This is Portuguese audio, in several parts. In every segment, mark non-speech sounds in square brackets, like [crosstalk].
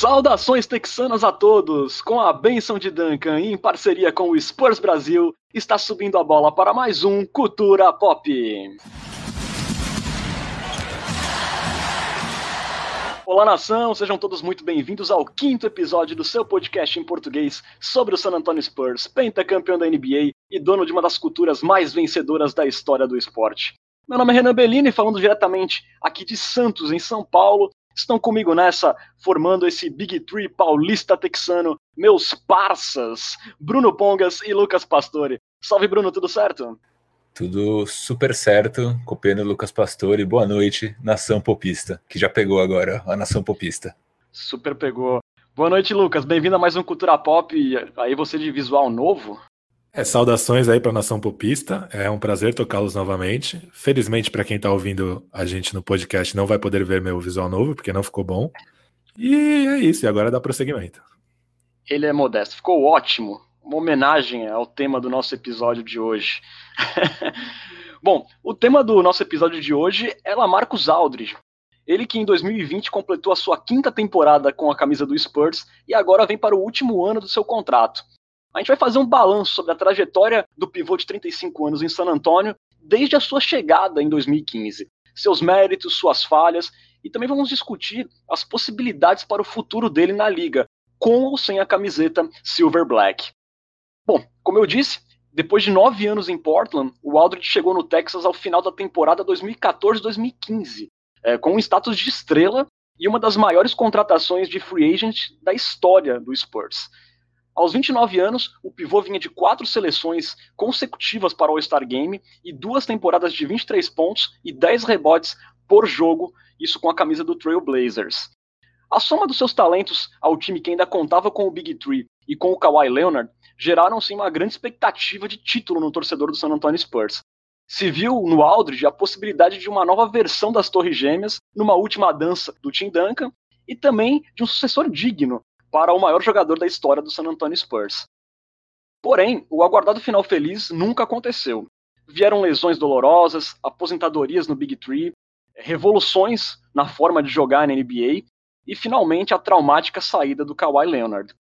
Saudações texanas a todos! Com a benção de Duncan e em parceria com o Spurs Brasil, está subindo a bola para mais um Cultura Pop. Olá, nação! Sejam todos muito bem-vindos ao quinto episódio do seu podcast em português sobre o San Antonio Spurs, pentacampeão da NBA e dono de uma das culturas mais vencedoras da história do esporte. Meu nome é Renan Bellini, falando diretamente aqui de Santos, em São Paulo, estão comigo nessa, formando esse Big Tree paulista texano, meus parças, Bruno Pongas e Lucas Pastore. Salve, Bruno, tudo certo? Tudo super certo, copiando Lucas Pastore. Boa noite, nação popista, que já pegou agora a nação popista. Super pegou. Boa noite, Lucas. Bem-vindo a mais um Cultura Pop. Aí você de visual novo. É, saudações aí para a Nação Popista. É um prazer tocá-los novamente. Felizmente, para quem está ouvindo a gente no podcast, não vai poder ver meu visual novo, porque não ficou bom. E é isso, e agora dá prosseguimento. Ele é modesto, ficou ótimo. Uma homenagem ao tema do nosso episódio de hoje. [laughs] bom, o tema do nosso episódio de hoje é Lamarcus Aldridge. Ele que em 2020 completou a sua quinta temporada com a camisa do Spurs e agora vem para o último ano do seu contrato. A gente vai fazer um balanço sobre a trajetória do pivô de 35 anos em San Antonio desde a sua chegada em 2015, seus méritos, suas falhas e também vamos discutir as possibilidades para o futuro dele na liga, com ou sem a camiseta Silver Black. Bom, como eu disse, depois de nove anos em Portland, o Aldridge chegou no Texas ao final da temporada 2014-2015, é, com um status de estrela e uma das maiores contratações de free agent da história do Spurs. Aos 29 anos, o pivô vinha de quatro seleções consecutivas para o All-Star Game e duas temporadas de 23 pontos e 10 rebotes por jogo, isso com a camisa do Trail Blazers. A soma dos seus talentos ao time que ainda contava com o Big Three e com o Kawhi Leonard geraram sim uma grande expectativa de título no torcedor do San Antonio Spurs. Se viu no Aldridge a possibilidade de uma nova versão das Torres Gêmeas numa última dança do Tim Duncan e também de um sucessor digno para o maior jogador da história do San Antonio Spurs. Porém, o aguardado final feliz nunca aconteceu. Vieram lesões dolorosas, aposentadorias no Big Three, revoluções na forma de jogar na NBA e finalmente a traumática saída do Kawhi Leonard.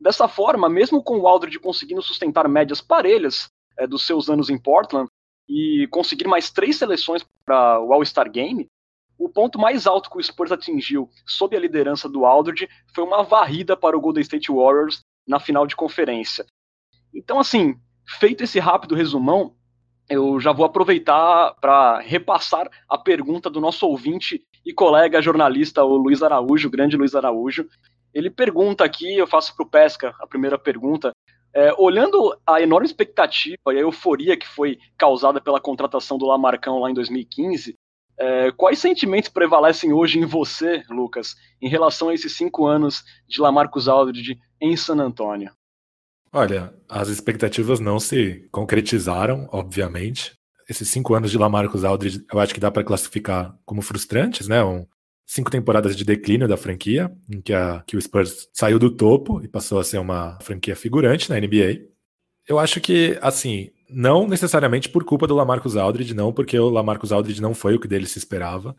Dessa forma, mesmo com o Aldridge conseguindo sustentar médias parelhas é, dos seus anos em Portland e conseguir mais três seleções para o All-Star Game, o ponto mais alto que o Spurs atingiu sob a liderança do Aldridge foi uma varrida para o Golden State Warriors na final de conferência. Então, assim, feito esse rápido resumão, eu já vou aproveitar para repassar a pergunta do nosso ouvinte e colega jornalista, o Luiz Araújo, o grande Luiz Araújo. Ele pergunta aqui, eu faço para o Pesca a primeira pergunta. É, olhando a enorme expectativa e a euforia que foi causada pela contratação do Lamarcão lá em 2015, é, quais sentimentos prevalecem hoje em você, Lucas, em relação a esses cinco anos de Lamarcus Aldridge em San Antonio? Olha, as expectativas não se concretizaram, obviamente. Esses cinco anos de Lamarcus Aldridge, eu acho que dá para classificar como frustrantes, né? Um, cinco temporadas de declínio da franquia, em que, a, que o Spurs saiu do topo e passou a ser uma franquia figurante na NBA. Eu acho que, assim, não necessariamente por culpa do Lamarcus Aldridge, não porque o Lamarcus Aldridge não foi o que dele se esperava,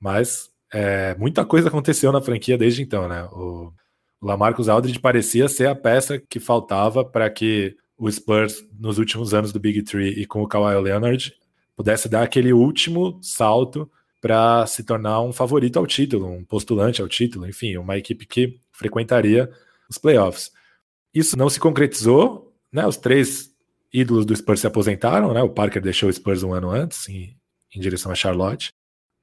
mas é, muita coisa aconteceu na franquia desde então, né? O, o Lamarcus Aldridge parecia ser a peça que faltava para que o Spurs, nos últimos anos do Big Three e com o Kawhi Leonard, pudesse dar aquele último salto para se tornar um favorito ao título, um postulante ao título, enfim, uma equipe que frequentaria os playoffs. Isso não se concretizou, né? Os três ídolos do Spurs se aposentaram, né? O Parker deixou o Spurs um ano antes, em, em direção a Charlotte.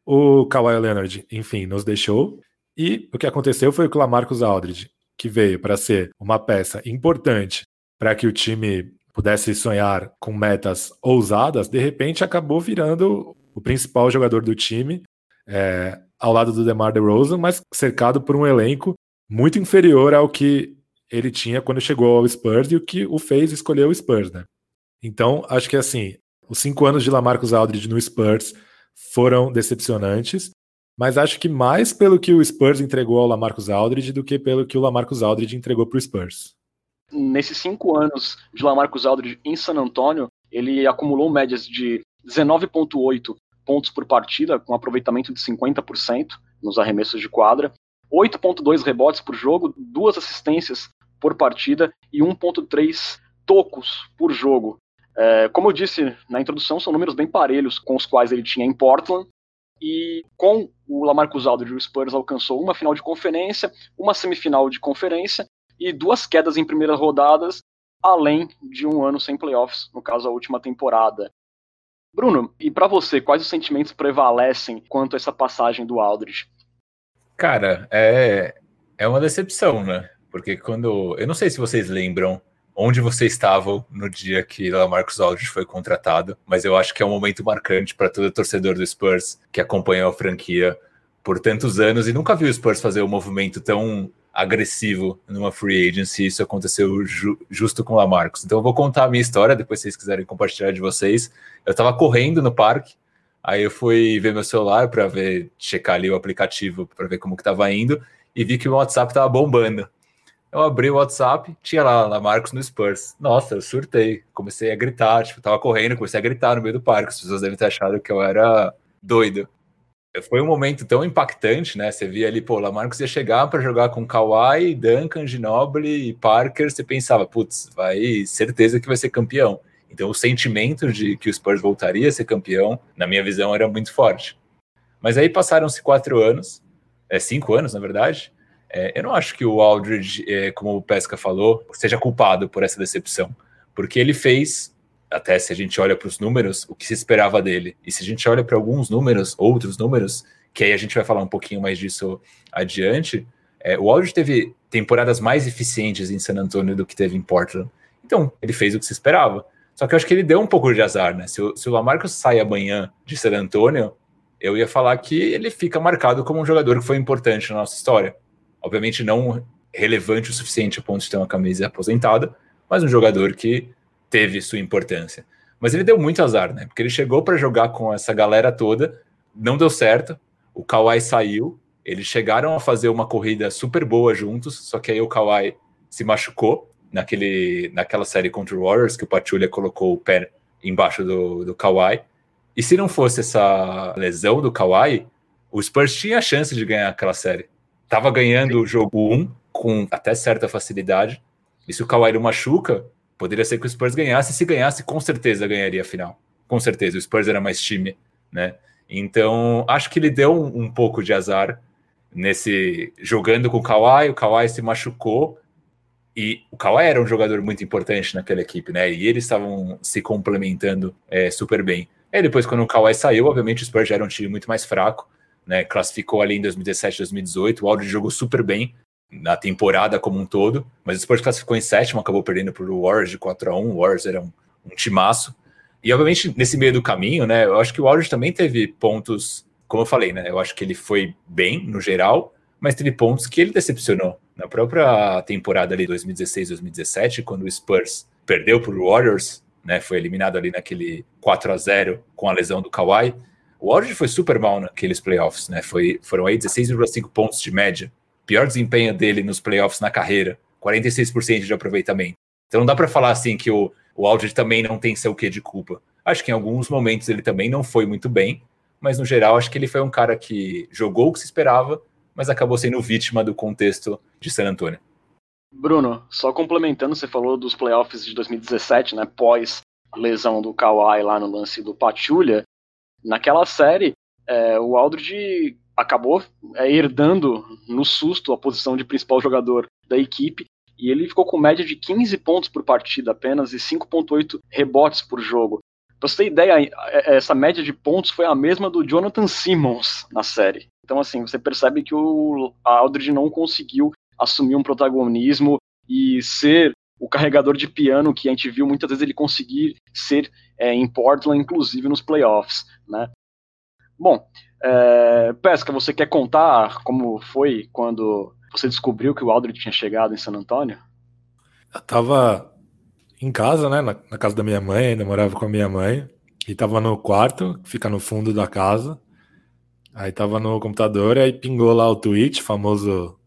O Kawhi Leonard, enfim, nos deixou. E o que aconteceu foi que o Lamarcus Aldridge, que veio para ser uma peça importante para que o time pudesse sonhar com metas ousadas, de repente acabou virando o principal jogador do time, é, ao lado do DeMar DeRozan, mas cercado por um elenco muito inferior ao que ele tinha quando chegou ao Spurs e o que o fez escolher o Spurs, né? Então, acho que assim, os cinco anos de Lamarcus Aldridge no Spurs foram decepcionantes, mas acho que mais pelo que o Spurs entregou ao Lamarcus Aldridge do que pelo que o Lamarcus Aldridge entregou para o Spurs. Nesses cinco anos de Lamarcus Aldridge em San Antonio, ele acumulou médias de 19,8 pontos por partida, com aproveitamento de 50% nos arremessos de quadra, 8.2 rebotes por jogo, duas assistências por partida e 1.3 tocos por jogo. É, como eu disse na introdução, são números bem parelhos com os quais ele tinha em Portland. E com o Lamarcus Aldridge, o Spurs alcançou uma final de conferência, uma semifinal de conferência e duas quedas em primeiras rodadas, além de um ano sem playoffs, no caso a última temporada. Bruno, e para você, quais os sentimentos prevalecem quanto a essa passagem do Aldridge? Cara, é, é uma decepção, né? Porque quando. Eu não sei se vocês lembram onde vocês estavam no dia que Lamarcus Aldridge foi contratado, mas eu acho que é um momento marcante para todo torcedor do Spurs que acompanhou a franquia por tantos anos e nunca viu o Spurs fazer um movimento tão agressivo numa free agency. Isso aconteceu ju justo com o Lamarcus. Então eu vou contar a minha história, depois se vocês quiserem compartilhar de vocês. Eu estava correndo no parque, aí eu fui ver meu celular para ver, checar ali o aplicativo para ver como que estava indo e vi que o WhatsApp estava bombando. Eu abri o WhatsApp, tinha lá Lamarcus no Spurs. Nossa, eu surtei. Comecei a gritar, tipo, tava correndo, comecei a gritar no meio do parque. As pessoas devem ter achado que eu era doido. Foi um momento tão impactante, né? Você via ali, pô, Lamarcus ia chegar para jogar com Kawhi, Duncan, Ginobili e Parker. Você pensava, putz, vai, certeza que vai ser campeão. Então o sentimento de que o Spurs voltaria a ser campeão, na minha visão, era muito forte. Mas aí passaram-se quatro anos, é cinco anos, na verdade. É, eu não acho que o Aldridge, é, como o Pesca falou, seja culpado por essa decepção, porque ele fez até se a gente olha para os números, o que se esperava dele. E se a gente olha para alguns números, outros números, que aí a gente vai falar um pouquinho mais disso adiante, é, o Aldridge teve temporadas mais eficientes em San Antonio do que teve em Portland. Então, ele fez o que se esperava. Só que eu acho que ele deu um pouco de azar, né? Se o, se o sai amanhã de San Antonio, eu ia falar que ele fica marcado como um jogador que foi importante na nossa história. Obviamente não relevante o suficiente a ponto de ter uma camisa aposentada, mas um jogador que teve sua importância. Mas ele deu muito azar, né? Porque ele chegou para jogar com essa galera toda, não deu certo. O Kawhi saiu, eles chegaram a fazer uma corrida super boa juntos, só que aí o Kawhi se machucou naquele, naquela série contra o Warriors, que o Pachulia colocou o pé embaixo do, do Kawhi. E se não fosse essa lesão do Kawhi, o Spurs tinha a chance de ganhar aquela série. Tava ganhando o jogo 1 com até certa facilidade. E se o Kawhi não machuca, Poderia ser que o Spurs ganhasse, se ganhasse, com certeza ganharia a final. Com certeza, o Spurs era mais time, né? Então, acho que ele deu um, um pouco de azar nesse jogando com o Kawhi, o Kawhi se machucou e o Kawhi era um jogador muito importante naquela equipe, né? E eles estavam se complementando é, super bem. E depois, quando o Kawhi saiu, obviamente o Spurs já era um time muito mais fraco, né? Classificou ali em 2017, 2018. O Aldridge jogou super bem, na temporada como um todo, mas o Spurs classificou em sétimo, acabou perdendo para o Warriors de 4 a 1 o Warriors era um, um timaço. E obviamente nesse meio do caminho, né, eu acho que o Warriors também teve pontos, como eu falei, né, eu acho que ele foi bem no geral, mas teve pontos que ele decepcionou. Na própria temporada ali 2016-2017, quando o Spurs perdeu para o Warriors, né, foi eliminado ali naquele 4 a 0 com a lesão do Kawhi, o Warriors foi super mal naqueles playoffs, né, foi, foram aí 16,5 pontos de média pior desempenho dele nos playoffs na carreira, 46% de aproveitamento. Então não dá para falar assim que o, o Aldridge também não tem seu quê de culpa. Acho que em alguns momentos ele também não foi muito bem, mas no geral acho que ele foi um cara que jogou o que se esperava, mas acabou sendo vítima do contexto de San Antonio. Bruno, só complementando, você falou dos playoffs de 2017, né, pós lesão do Kawhi lá no lance do Pachulia, naquela série, é, o Aldridge acabou é, herdando no susto a posição de principal jogador da equipe e ele ficou com média de 15 pontos por partida apenas e 5.8 rebotes por jogo. Pra você ter ideia, é, essa média de pontos foi a mesma do Jonathan Simmons na série. Então, assim, você percebe que o Aldridge não conseguiu assumir um protagonismo e ser o carregador de piano que a gente viu muitas vezes ele conseguir ser é, em Portland, inclusive nos playoffs, né? Bom, é, Pesca, você quer contar como foi quando você descobriu que o Aldridge tinha chegado em San Antônio? Eu tava em casa, né, na, na, casa da minha mãe, ainda morava com a minha mãe, e tava no quarto, que fica no fundo da casa. Aí tava no computador, e aí pingou lá o tweet, famoso,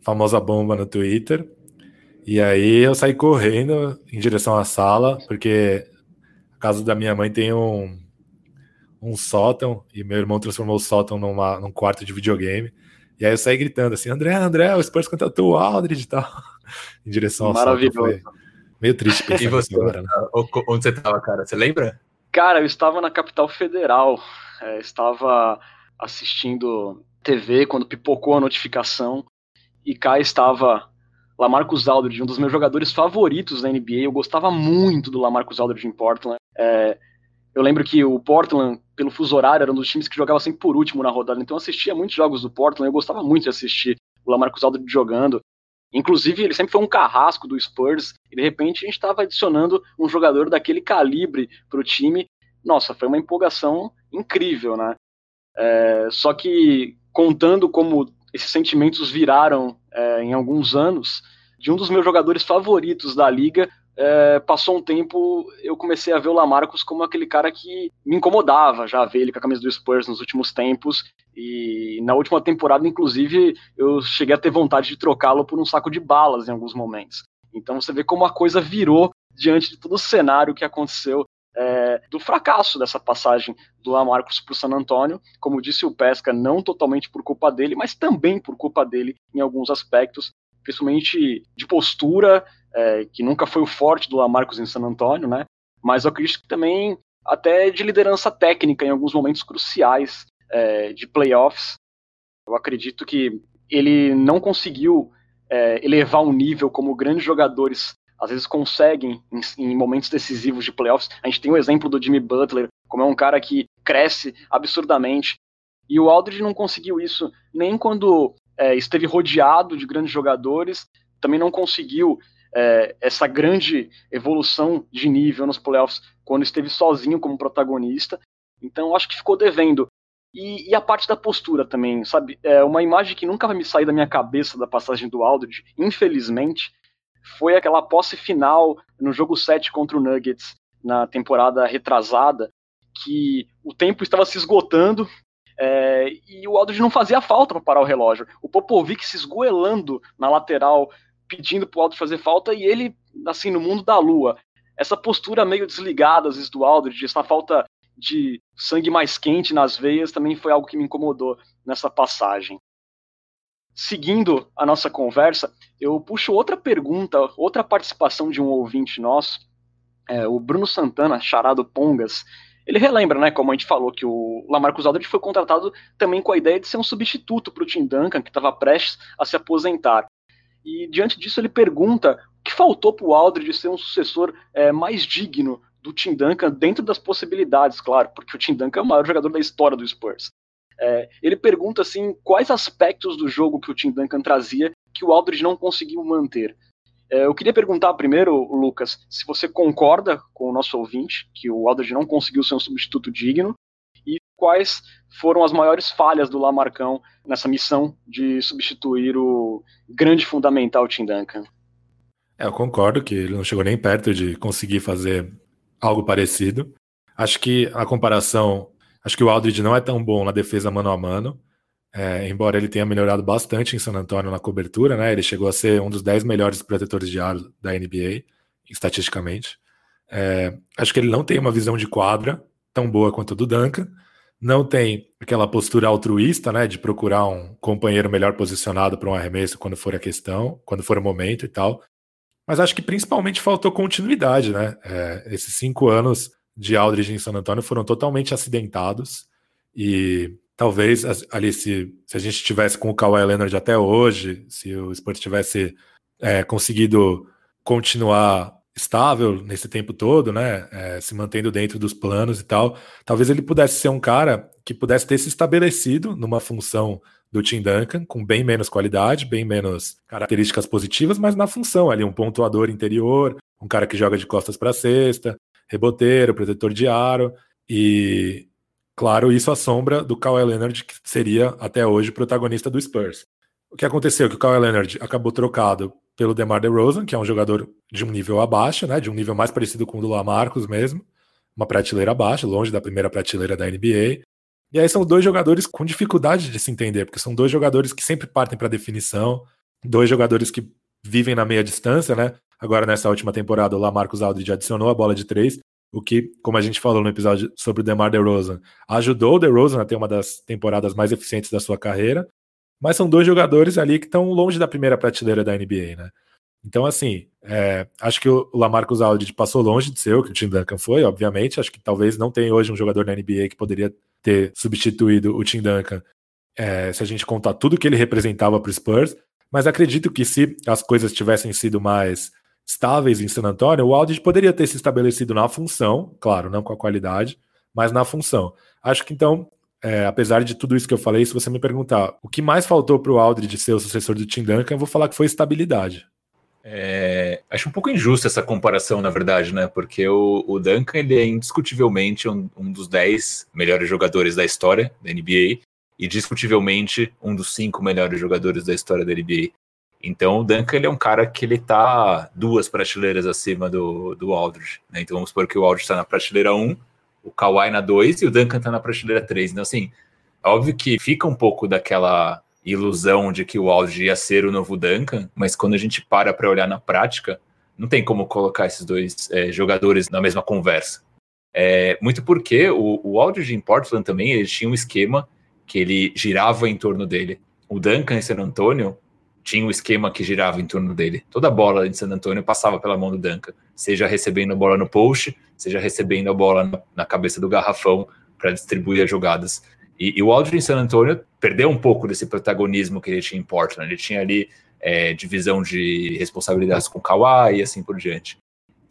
famosa bomba no Twitter. E aí eu saí correndo em direção à sala, porque a casa da minha mãe tem um, um sótão e meu irmão transformou o sótão numa, num quarto de videogame. E aí eu saí gritando assim, André, André, o Spurs contratou o Aldridge e tal, [laughs] em direção ao Maravilhoso. Meio triste pensar E você, agora, né? onde você tava, cara? Você lembra? Cara, eu estava na capital federal, é, estava assistindo TV quando pipocou a notificação e cá estava Lamarcus Aldridge, um dos meus jogadores favoritos da NBA. Eu gostava muito do Lamarcus Aldridge em Portland. É, eu lembro que o Portland, pelo fuso horário, era um dos times que jogava sempre por último na rodada, então eu assistia muitos jogos do Portland. Eu gostava muito de assistir o Lamarcus Aldridge jogando. Inclusive, ele sempre foi um carrasco do Spurs, e de repente a gente estava adicionando um jogador daquele calibre para o time. Nossa, foi uma empolgação incrível, né? É, só que, contando como esses sentimentos viraram é, em alguns anos, de um dos meus jogadores favoritos da liga, é, passou um tempo, eu comecei a ver o Lamarcus como aquele cara que me incomodava já ver ele com a camisa do Spurs nos últimos tempos. E na última temporada, inclusive, eu cheguei a ter vontade de trocá-lo por um saco de balas em alguns momentos. Então você vê como a coisa virou diante de todo o cenário que aconteceu do fracasso dessa passagem do Lamarcus para o San Antonio. Como disse o Pesca, não totalmente por culpa dele, mas também por culpa dele em alguns aspectos, principalmente de postura, é, que nunca foi o forte do Lamarcus em San Antonio, né? Mas eu acredito que também até de liderança técnica em alguns momentos cruciais é, de playoffs. Eu acredito que ele não conseguiu é, elevar o um nível como grandes jogadores às vezes conseguem em, em, momentos decisivos de playoffs. A gente tem o exemplo do Jimmy Butler, como é um cara que cresce absurdamente. E o Aldridge não conseguiu isso nem quando é, esteve rodeado de grandes jogadores, também não conseguiu é, essa grande evolução de nível nos playoffs quando esteve sozinho como protagonista. Então acho que ficou devendo. E, e, a parte da postura também, sabe? É uma imagem que nunca vai me sair da minha cabeça da passagem do Aldridge, infelizmente, foi aquela posse final no jogo 7 contra o Nuggets na temporada retrasada, que o tempo estava se esgotando é, e o Aldridge não fazia falta para parar o relógio. O Popovic se esgoelando na lateral, pedindo para o Aldridge fazer falta e ele, assim, no mundo da lua. Essa postura meio desligada, às vezes, do Aldridge, essa falta de sangue mais quente nas veias também foi algo que me incomodou nessa passagem seguindo a nossa conversa, eu puxo outra pergunta, outra participação de um ouvinte nosso, é, o Bruno Santana, charado Pongas. Ele relembra, né, como a gente falou, que o Lamarcus Aldridge foi contratado também com a ideia de ser um substituto para o Tim Duncan, que estava prestes a se aposentar. E diante disso ele pergunta o que faltou para o Aldridge ser um sucessor é, mais digno do Tim Duncan dentro das possibilidades, claro, porque o Tim Duncan é o maior jogador da história do Spurs. É, ele pergunta assim quais aspectos do jogo que o Tim Duncan trazia que o Aldridge não conseguiu manter. É, eu queria perguntar primeiro, Lucas, se você concorda com o nosso ouvinte que o Aldridge não conseguiu ser um substituto digno e quais foram as maiores falhas do Lamarcão nessa missão de substituir o grande fundamental Tim Duncan. É, eu concordo que ele não chegou nem perto de conseguir fazer algo parecido. Acho que a comparação Acho que o Aldridge não é tão bom na defesa mano a mano, é, embora ele tenha melhorado bastante em San Antonio na cobertura, né? Ele chegou a ser um dos 10 melhores protetores de aro da NBA, estatisticamente. É, acho que ele não tem uma visão de quadra tão boa quanto a do Duncan. Não tem aquela postura altruísta, né? De procurar um companheiro melhor posicionado para um arremesso quando for a questão, quando for o momento e tal. Mas acho que principalmente faltou continuidade, né? É, esses cinco anos de Aldridge em San Antonio foram totalmente acidentados e talvez ali se, se a gente tivesse com o Kawhi Leonard até hoje, se o Spurs tivesse é, conseguido continuar estável nesse tempo todo, né, é, se mantendo dentro dos planos e tal, talvez ele pudesse ser um cara que pudesse ter se estabelecido numa função do Tim Duncan, com bem menos qualidade, bem menos características positivas, mas na função ali, um pontuador interior, um cara que joga de costas para cesta, reboteiro, protetor de aro, e claro, isso à sombra do Kawhi Leonard, que seria até hoje protagonista do Spurs. O que aconteceu? Que o Kawhi Leonard acabou trocado pelo DeMar DeRozan, que é um jogador de um nível abaixo, né, de um nível mais parecido com o do Lamarcus mesmo, uma prateleira abaixo, longe da primeira prateleira da NBA. E aí são dois jogadores com dificuldade de se entender, porque são dois jogadores que sempre partem para definição, dois jogadores que vivem na meia distância, né? Agora, nessa última temporada, o Lamarcus Aldridge adicionou a bola de três, o que, como a gente falou no episódio sobre o DeMar DeRozan, ajudou o DeRozan a ter uma das temporadas mais eficientes da sua carreira, mas são dois jogadores ali que estão longe da primeira prateleira da NBA, né? Então, assim, é, acho que o Lamarcus Aldridge passou longe de ser o que o Tim Duncan foi, obviamente. Acho que talvez não tenha hoje um jogador na NBA que poderia ter substituído o Tim Duncan é, se a gente contar tudo que ele representava para o Spurs. Mas acredito que se as coisas tivessem sido mais estáveis em San Antonio, o Aldridge poderia ter se estabelecido na função, claro, não com a qualidade, mas na função. Acho que então é, apesar de tudo isso que eu falei, se você me perguntar o que mais faltou para o Aldridge ser o sucessor do Tim Duncan, eu vou falar que foi estabilidade. É, acho um pouco injusta essa comparação, na verdade, né? Porque o, o Duncan ele é indiscutivelmente um, um, dos 10 melhores jogadores da história da NBA e discutivelmente um dos cinco melhores jogadores da história da NBA. Então o Duncan ele é um cara que ele tá duas prateleiras acima do, do Aldridge. Né? Então vamos supor que o Aldridge está na prateleira 1 o Kawhi na 2 e o Duncan tá na prateleira 3. Então, assim, é óbvio que fica um pouco daquela ilusão de que o Aldridge ia ser o novo Duncan, mas quando a gente para para olhar na prática, não tem como colocar esses dois é, jogadores na mesma conversa. É, muito porque o, o Aldridge em Portland também, ele tinha um esquema que ele girava em torno dele. O Duncan em San Antonio, tinha um esquema que girava em torno dele. Toda bola de San Antonio passava pela mão do Duncan, seja recebendo a bola no post, seja recebendo a bola na, cabeça do garrafão para distribuir as jogadas. E, e, o Aldridge em San Antonio perdeu um pouco desse protagonismo que ele tinha em Portland. Ele tinha ali é, divisão de responsabilidades com Kawhi e assim por diante.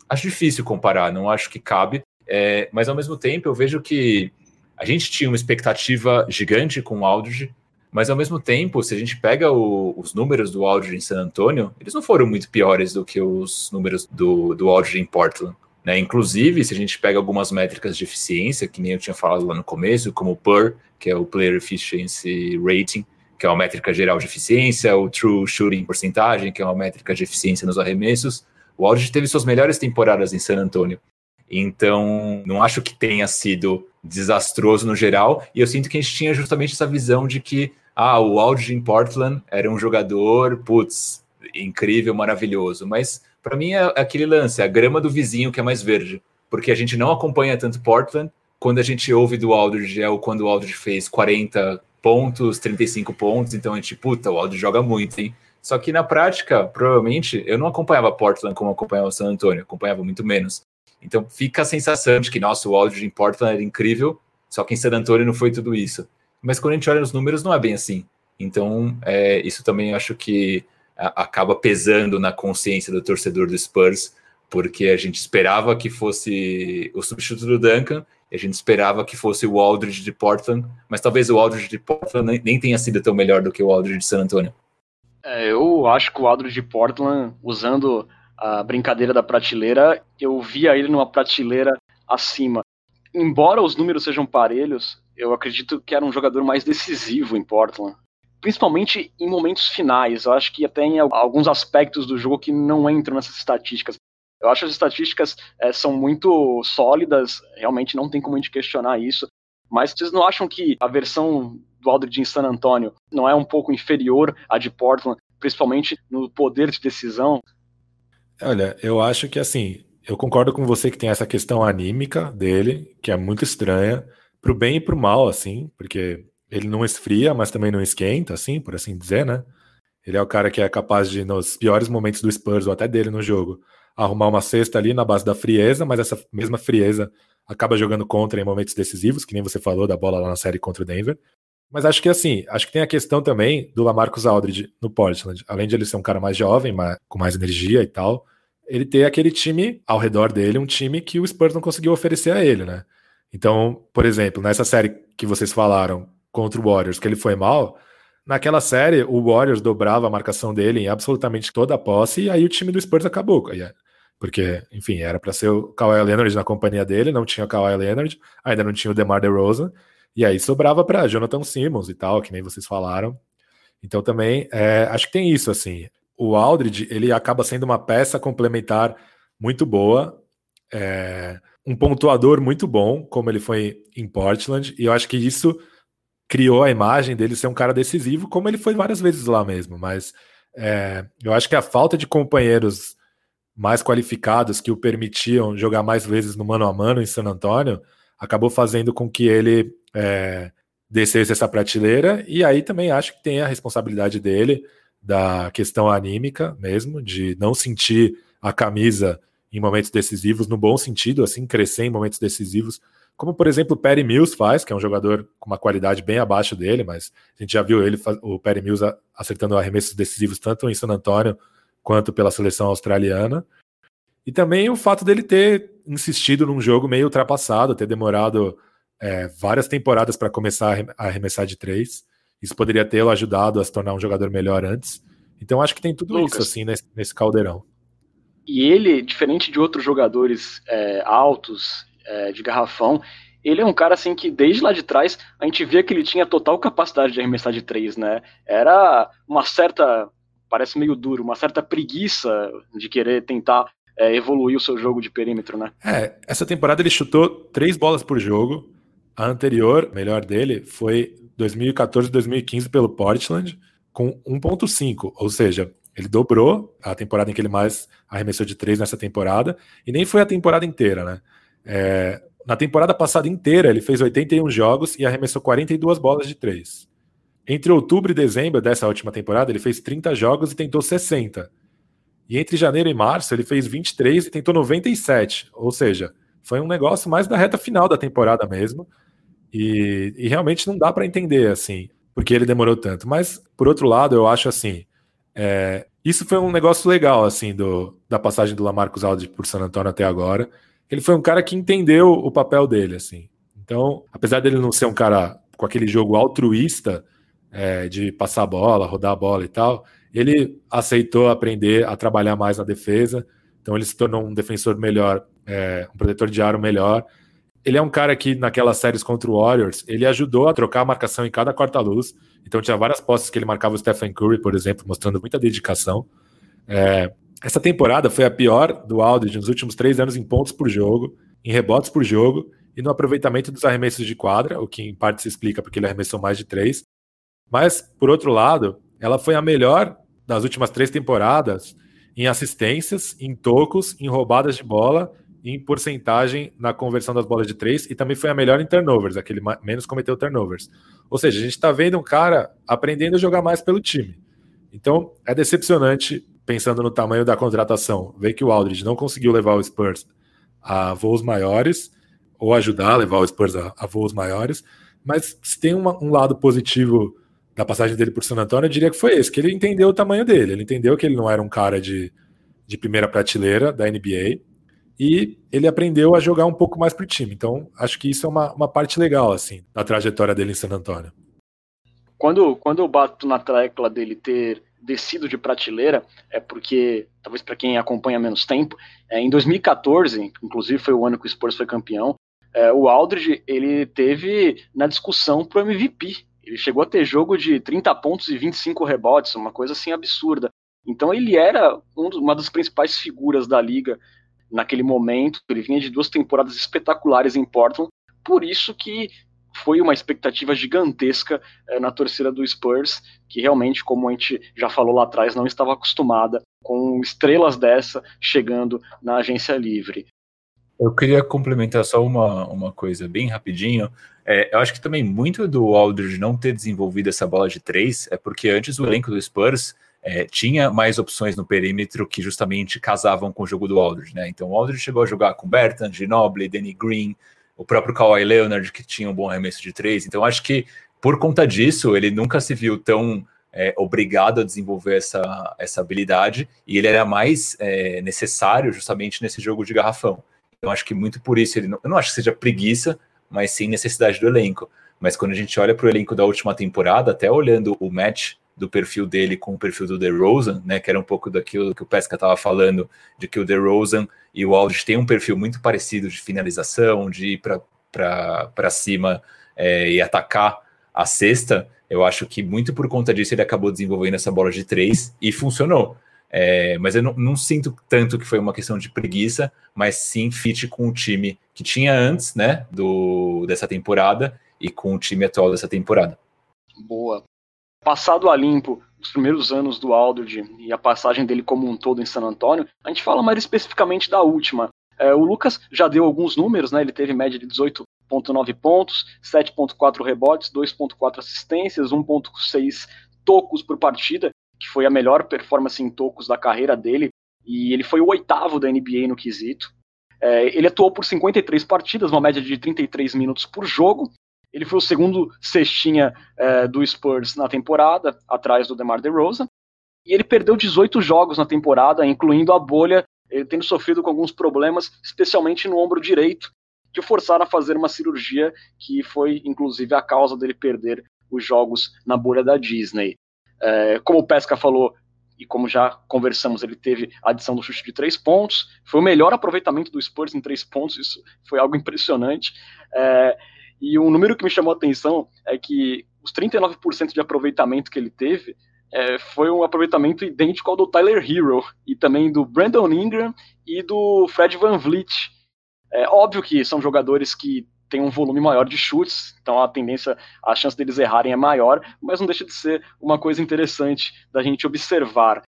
Acho difícil comparar, não acho que cabe, é, mas ao mesmo tempo eu vejo que a gente tinha uma expectativa gigante com o Aldridge, mas ao mesmo tempo, se a gente pega o, os números do Aldridge em San Antonio, eles não foram muito piores do que os números do, do Aldridge em Portland. Né? Inclusive, se a gente pega algumas métricas de eficiência, que nem eu tinha falado lá no começo, como o PER, que é o Player Efficiency Rating, que é uma métrica geral de eficiência, o True Shooting Porcentagem, que é uma métrica de eficiência nos arremessos, o Aldridge teve suas melhores temporadas em San Antonio. Então, não acho que tenha sido desastroso no geral, e eu sinto que a gente tinha justamente essa visão de que ah, o Aldridge em Portland era um jogador, putz, incrível, maravilhoso. Mas para mim é aquele lance, a grama do vizinho que é mais verde. Porque a gente não acompanha tanto Portland. Quando a gente ouve do Aldridge é quando o Aldridge fez 40 pontos, 35 pontos. Então a gente, puta, o Aldridge joga muito, hein? Só que na prática, provavelmente, eu não acompanhava Portland como acompanhava o San Antonio, acompanhava muito menos. Então fica a sensação de que, nossa, o Aldridge em Portland era incrível, só que em San Antonio não foi tudo isso mas quando a gente olha os números não é bem assim. Então, é, isso também acho que acaba pesando na consciência do torcedor do Spurs, porque a gente esperava que fosse o substituto do Duncan, a gente esperava que fosse o Aldridge de Portland, mas talvez o Aldridge de Portland nem, nem tenha sido tão melhor do que o Aldridge de San Antonio. É, eu acho que o Aldridge de Portland, usando a brincadeira da prateleira, eu via ele numa prateleira acima. Embora os números sejam parelhos, eu acredito que era um jogador mais decisivo em Portland. Principalmente em momentos finais. Eu acho que até em alguns aspectos do jogo que não entram nessas estatísticas. Eu acho que as estatísticas é, são muito sólidas, realmente não tem como a gente questionar isso. Mas vocês não acham que a versão do Aldridge em San Antonio não é um pouco inferior à de Portland, principalmente no poder de decisão? Olha, eu acho que assim, eu concordo com você que tem essa questão anímica dele, que é muito estranha pro bem e pro mal, assim, porque ele não esfria, mas também não esquenta, assim, por assim dizer, né? Ele é o cara que é capaz de, nos piores momentos do Spurs, ou até dele no jogo, arrumar uma cesta ali na base da frieza, mas essa mesma frieza acaba jogando contra em momentos decisivos, que nem você falou da bola lá na série contra o Denver. Mas acho que assim, acho que tem a questão também do Lamarcus Aldridge no Portland. Além de ele ser um cara mais jovem, com mais energia e tal, ele ter aquele time ao redor dele, um time que o Spurs não conseguiu oferecer a ele, né? Então, por exemplo, nessa série que vocês falaram contra o Warriors, que ele foi mal, naquela série o Warriors dobrava a marcação dele em absolutamente toda a posse e aí o time do Spurs acabou. Porque, enfim, era para ser o Kawhi Leonard na companhia dele, não tinha o Kawhi Leonard, ainda não tinha o DeMar DeRozan, e aí sobrava para Jonathan Simmons e tal, que nem vocês falaram. Então também, é, acho que tem isso, assim. O Aldridge, ele acaba sendo uma peça complementar muito boa, é, um pontuador muito bom, como ele foi em Portland, e eu acho que isso criou a imagem dele ser um cara decisivo, como ele foi várias vezes lá mesmo. Mas é, eu acho que a falta de companheiros mais qualificados que o permitiam jogar mais vezes no mano a mano em San Antonio acabou fazendo com que ele é, descesse essa prateleira. E aí também acho que tem a responsabilidade dele da questão anímica mesmo, de não sentir a camisa em momentos decisivos, no bom sentido, assim, crescer em momentos decisivos, como por exemplo o Perry Mills faz, que é um jogador com uma qualidade bem abaixo dele, mas a gente já viu ele, o Perry Mills acertando arremessos decisivos tanto em San Antonio quanto pela seleção australiana. E também o fato dele ter insistido num jogo meio ultrapassado, ter demorado é, várias temporadas para começar a arremessar de três. Isso poderia tê-lo ajudado a se tornar um jogador melhor antes. Então acho que tem tudo Lucas. isso assim nesse, nesse, caldeirão. E ele, diferente de outros jogadores é, altos, é, de garrafão, ele é um cara assim que desde lá de trás a gente via que ele tinha total capacidade de arremessar de três, né? Era uma certa, parece meio duro, uma certa preguiça de querer tentar é, evoluir o seu jogo de perímetro, né? É, essa temporada ele chutou três bolas por jogo. A anterior, melhor dele, foi 2014 2015 pelo Portland, com 1.5, ou seja, ele dobrou a temporada em que ele mais arremessou de três nessa temporada, e nem foi a temporada inteira, né? É, na temporada passada inteira, ele fez 81 jogos e arremessou 42 bolas de três. Entre outubro e dezembro dessa última temporada, ele fez 30 jogos e tentou 60. E entre janeiro e março, ele fez 23 e tentou 97. Ou seja, foi um negócio mais da reta final da temporada mesmo. E, e realmente não dá para entender, assim, porque ele demorou tanto. Mas, por outro lado, eu acho assim. É, isso foi um negócio legal, assim, do, da passagem do Lamarcus Aldridge por San Antonio até agora. Ele foi um cara que entendeu o papel dele, assim. Então, apesar dele não ser um cara com aquele jogo altruísta é, de passar a bola, rodar a bola e tal, ele aceitou aprender a trabalhar mais na defesa. Então, ele se tornou um defensor melhor, é, um protetor de aro melhor ele é um cara que, naquelas séries contra o Warriors, ele ajudou a trocar a marcação em cada quarta-luz. Então, tinha várias postes que ele marcava o Stephen Curry, por exemplo, mostrando muita dedicação. É, essa temporada foi a pior do Aldridge nos últimos três anos em pontos por jogo, em rebotes por jogo e no aproveitamento dos arremessos de quadra, o que em parte se explica porque ele arremessou mais de três. Mas, por outro lado, ela foi a melhor das últimas três temporadas em assistências, em tocos, em roubadas de bola em porcentagem na conversão das bolas de três e também foi a melhor em turnovers, aquele menos cometeu turnovers. Ou seja, a gente está vendo um cara aprendendo a jogar mais pelo time. Então é decepcionante, pensando no tamanho da contratação, ver que o Aldridge não conseguiu levar o Spurs a voos maiores, ou ajudar a levar o Spurs a, a voos maiores, mas se tem uma, um lado positivo da passagem dele por San Antonio, eu diria que foi esse, que ele entendeu o tamanho dele, ele entendeu que ele não era um cara de, de primeira prateleira da NBA, e ele aprendeu a jogar um pouco mais pro time. Então, acho que isso é uma, uma parte legal, assim, da trajetória dele em San Antônio. Quando, quando eu bato na tecla dele ter descido de prateleira, é porque, talvez para quem acompanha menos tempo, é, em 2014, inclusive foi o ano que o Spurs foi campeão, é, o Aldridge, ele teve na discussão pro MVP. Ele chegou a ter jogo de 30 pontos e 25 rebotes, uma coisa assim absurda. Então ele era um, uma das principais figuras da liga naquele momento. Ele vinha de duas temporadas espetaculares em Portland, por isso que foi uma expectativa gigantesca é, na torcida do Spurs, que realmente, como a gente já falou lá atrás, não estava acostumada com estrelas dessa chegando na agência livre. Eu queria complementar só uma, uma coisa bem rapidinho. É, eu acho que também muito do Aldridge não ter desenvolvido essa bola de três é porque antes o elenco do Spurs é, tinha mais opções no perímetro que justamente casavam com o jogo do Aldridge, né? Então o Aldridge chegou a jogar com Bertrand, Ginobili, Danny Green, o próprio Kawhi Leonard, que tinha um bom arremesso de três. Então acho que por conta disso ele nunca se viu tão é, obrigado a desenvolver essa, essa habilidade e ele era mais é, necessário justamente nesse jogo de garrafão. Então acho que muito por isso ele não, eu não acho que seja preguiça, mas sim necessidade do elenco. Mas quando a gente olha para o elenco da última temporada, até olhando o match do perfil dele com o perfil do DeRozan, né, que era um pouco daquilo que o Pesca estava falando, de que o DeRozan e o Aldridge têm um perfil muito parecido de finalização, de ir para cima é, e atacar a cesta, eu acho que muito por conta disso ele acabou desenvolvendo essa bola de três e funcionou. É, mas eu não, não, sinto tanto que foi uma questão de preguiça, mas sim fit com o time que tinha antes, né, do, dessa temporada e com o time atual dessa temporada. Boa. Passado a limpo os primeiros anos do Aldridge e a passagem dele como um todo em San Antonio, a gente fala mais especificamente da última. É, o Lucas já deu alguns números, né? Ele teve média de 18,5 8.9 pontos, 7.4 rebotes, 2.4 assistências, 1.6 tocos por partida, que foi a melhor performance em tocos da carreira dele, e ele foi o oitavo da NBA no quesito. É, ele atuou por 53 partidas, uma média de 33 minutos por jogo. Ele foi o segundo cestinha é, do Spurs na temporada, atrás do DeMar DeRozan. E ele perdeu 18 jogos na temporada, incluindo a bolha, ele tendo sofrido com alguns problemas, especialmente no ombro direito, que o forçaram a fazer uma cirurgia que foi, inclusive, a causa dele perder os jogos na bolha da Disney. É, como o Pesca falou, e como já conversamos, ele teve a adição do chute de três pontos, foi o melhor aproveitamento do Spurs em três pontos, isso foi algo impressionante. É, e um número que me chamou a atenção é que os 39% de aproveitamento que ele teve é, foi um aproveitamento idêntico ao do Tyler Hero e também do Brandon Ingram e do Fred Van Vliet. É óbvio que são jogadores que têm um volume maior de chutes, então a tendência, a chance deles errarem é maior, mas não deixa de ser uma coisa interessante da gente observar.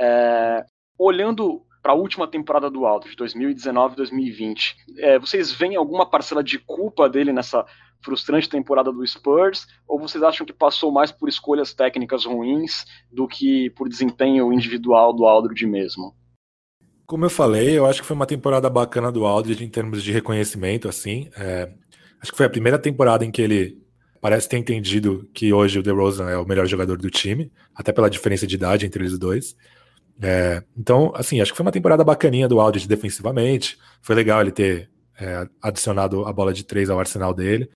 É, olhando para a última temporada do Aldridge, 2019-2020, é, vocês veem alguma parcela de culpa dele nessa frustrante temporada do Spurs, ou vocês acham que passou mais por escolhas técnicas ruins do que por desempenho individual do Aldridge mesmo? Como eu falei, eu acho que foi uma temporada bacana do Aldridge em termos de reconhecimento, assim. É, acho que foi a primeira temporada em que ele parece ter entendido que hoje o DeRozan é o melhor jogador do time, até pela diferença de idade entre eles dois. É, então, assim, acho que foi uma temporada bacaninha do Aldridge defensivamente. Foi legal ele ter é, adicionado a bola de três ao arsenal dele.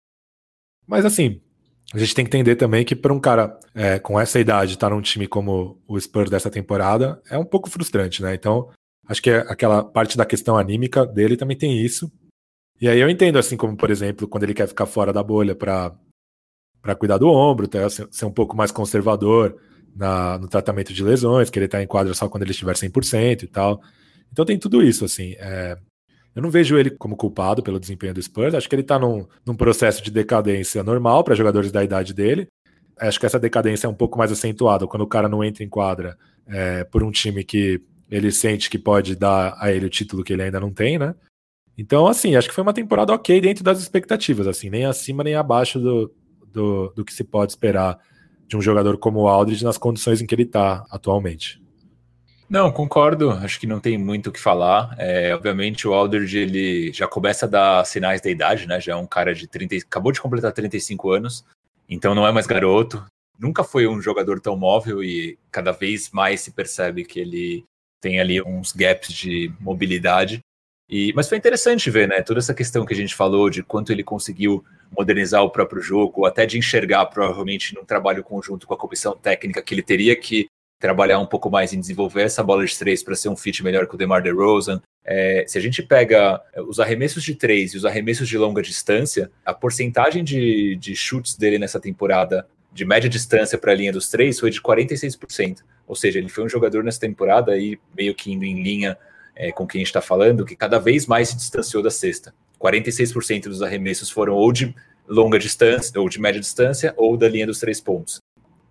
Mas, assim, a gente tem que entender também que para um cara é, com essa idade estar tá num time como o Spurs dessa temporada é um pouco frustrante, né? Então, Acho que é aquela parte da questão anímica dele também tem isso. E aí eu entendo, assim, como, por exemplo, quando ele quer ficar fora da bolha para para cuidar do ombro, tá? ser um pouco mais conservador na, no tratamento de lesões, querer estar em quadra só quando ele estiver 100% e tal. Então tem tudo isso, assim. É... eu não vejo ele como culpado pelo desempenho do Spurs, acho que ele está num, num processo de decadência normal para jogadores da idade dele. Acho que essa decadência é um pouco mais acentuada quando o cara não entra em quadra é, por um time que ele sente que pode dar a ele o título que ele ainda não tem, né? Então, assim, acho que foi uma temporada ok dentro das expectativas, assim, nem acima nem abaixo do, do, do que se pode esperar de um jogador como o Aldridge nas condições em que ele está atualmente. Não, concordo. Acho que não tem muito o que falar. É, obviamente, o Aldridge ele já começa a dar sinais da idade, né? Já é um cara de 30, acabou de completar 35 anos, então não é mais garoto. Nunca foi um jogador tão móvel e cada vez mais se percebe que ele tem ali uns gaps de mobilidade. E, mas foi interessante ver, né, toda essa questão que a gente falou de quanto ele conseguiu modernizar o próprio jogo, até de enxergar provavelmente num trabalho conjunto com a comissão técnica que ele teria que trabalhar um pouco mais em desenvolver essa bola de três para ser um fit melhor com o DeMar DeRozan. É, se a gente pega os arremessos de três e os arremessos de longa distância, a porcentagem de, de chutes dele nessa temporada de média distância para a linha dos três foi de 46%. Ou seja, ele foi um jogador nessa temporada aí, meio que indo em linha é, com quem a gente está falando, que cada vez mais se distanciou da cesta. 46% dos arremessos foram ou de longa distância, ou de média distância, ou da linha dos três pontos.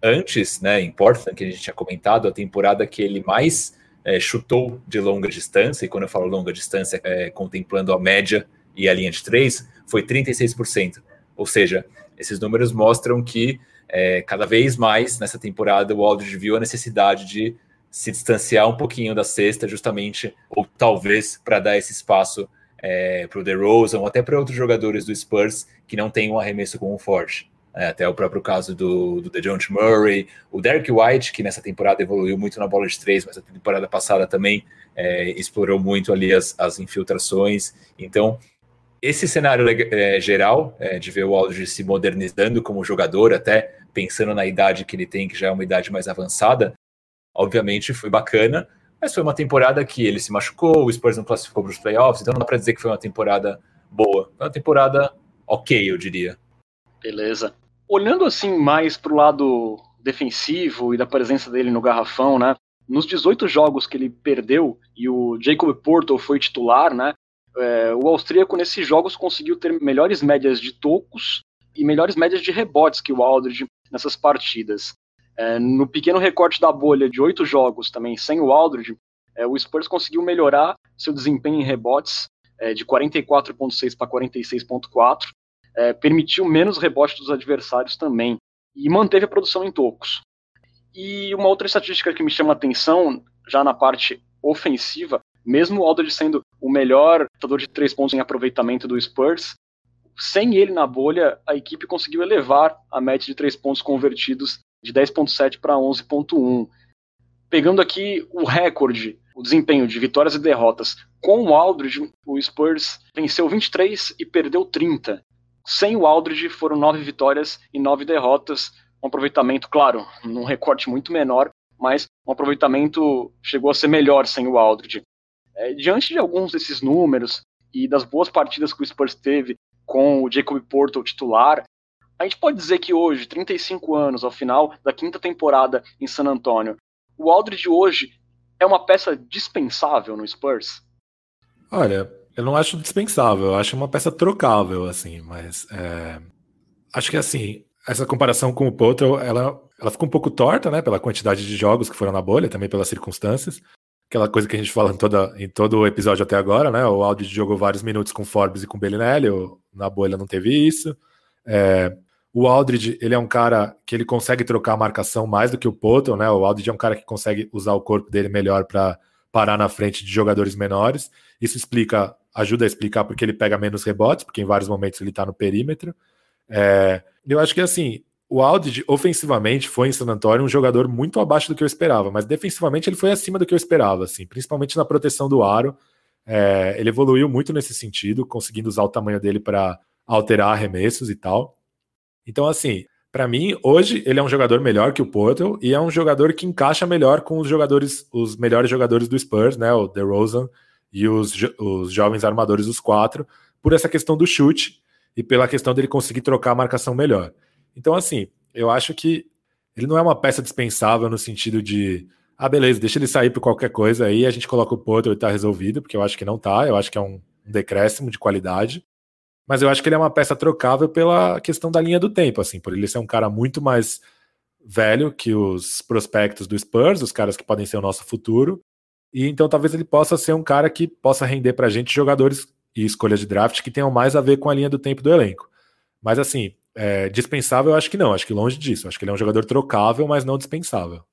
Antes, né, em Portland, que a gente tinha comentado, a temporada que ele mais é, chutou de longa distância, e quando eu falo longa distância, é, contemplando a média e a linha de três, foi 36%. Ou seja, esses números mostram que é, cada vez mais nessa temporada o Aldridge viu a necessidade de se distanciar um pouquinho da cesta, justamente, ou talvez para dar esse espaço é, para o DeRozan ou até para outros jogadores do Spurs que não têm um arremesso com um forte. É, até o próprio caso do, do DeJounte Murray, o Derek White, que nessa temporada evoluiu muito na bola de três, mas a temporada passada também é, explorou muito ali as, as infiltrações. Então, esse cenário é, geral, é, de ver o Aldridge se modernizando como jogador, até pensando na idade que ele tem, que já é uma idade mais avançada, obviamente foi bacana, mas foi uma temporada que ele se machucou, o Spurs não classificou para os playoffs, então não dá para dizer que foi uma temporada boa. Foi uma temporada ok, eu diria. Beleza. Olhando assim mais para o lado defensivo e da presença dele no garrafão, né? Nos 18 jogos que ele perdeu e o Jacob Porto foi titular, né? É, o austríaco nesses jogos conseguiu ter melhores médias de tocos e melhores médias de rebotes que o Aldridge nessas partidas. É, no pequeno recorte da bolha de oito jogos também sem o Aldridge, é, o Spurs conseguiu melhorar seu desempenho em rebotes é, de 44,6 para 46,4 é, permitiu menos rebote dos adversários também e manteve a produção em tocos. E uma outra estatística que me chama a atenção, já na parte ofensiva, mesmo o Aldridge sendo o melhor chutador de três pontos em aproveitamento do Spurs, sem ele na bolha, a equipe conseguiu elevar a média de três pontos convertidos de 10.7 para 11.1. Pegando aqui o recorde, o desempenho de vitórias e derrotas, com o Aldridge, o Spurs venceu 23 e perdeu 30. Sem o Aldridge foram nove vitórias e nove derrotas, um aproveitamento, claro, num recorte muito menor, mas um aproveitamento chegou a ser melhor sem o Aldridge. É, diante de alguns desses números e das boas partidas que o Spurs teve com o Jacob Porto titular, a gente pode dizer que hoje, 35 anos ao final da quinta temporada em San Antonio, o Aldridge hoje é uma peça dispensável no Spurs? Olha, eu não acho dispensável, eu acho uma peça trocável, assim, mas é... acho que assim, essa comparação com o Potter, ela, ela ficou um pouco torta, né, pela quantidade de jogos que foram na bolha, também pelas circunstâncias. Aquela coisa que a gente fala em, toda, em todo o episódio até agora, né? O Aldridge jogou vários minutos com Forbes e com Bellinelli, na bolha não teve isso. É, o Aldridge, ele é um cara que ele consegue trocar a marcação mais do que o Potter, né? O Aldridge é um cara que consegue usar o corpo dele melhor para parar na frente de jogadores menores. Isso explica, ajuda a explicar porque ele pega menos rebotes, porque em vários momentos ele está no perímetro. É, eu acho que assim, o Aldridge, ofensivamente, foi em San Antonio um jogador muito abaixo do que eu esperava, mas defensivamente ele foi acima do que eu esperava, assim, principalmente na proteção do aro. É, ele evoluiu muito nesse sentido, conseguindo usar o tamanho dele para alterar arremessos e tal. Então, assim, para mim, hoje ele é um jogador melhor que o Portal e é um jogador que encaixa melhor com os jogadores, os melhores jogadores do Spurs, né? O DeRozan e os, os jovens armadores, os quatro, por essa questão do chute e pela questão dele conseguir trocar a marcação melhor. Então, assim, eu acho que ele não é uma peça dispensável no sentido de, ah, beleza, deixa ele sair por qualquer coisa aí, a gente coloca o Porto e tá resolvido, porque eu acho que não tá, eu acho que é um decréscimo de qualidade. Mas eu acho que ele é uma peça trocável pela questão da linha do tempo, assim, por ele ser um cara muito mais velho que os prospectos do Spurs, os caras que podem ser o nosso futuro. E então talvez ele possa ser um cara que possa render pra gente jogadores e escolhas de draft que tenham mais a ver com a linha do tempo do elenco. Mas assim, é, dispensável eu acho que não, acho que longe disso. Acho que ele é um jogador trocável, mas não dispensável.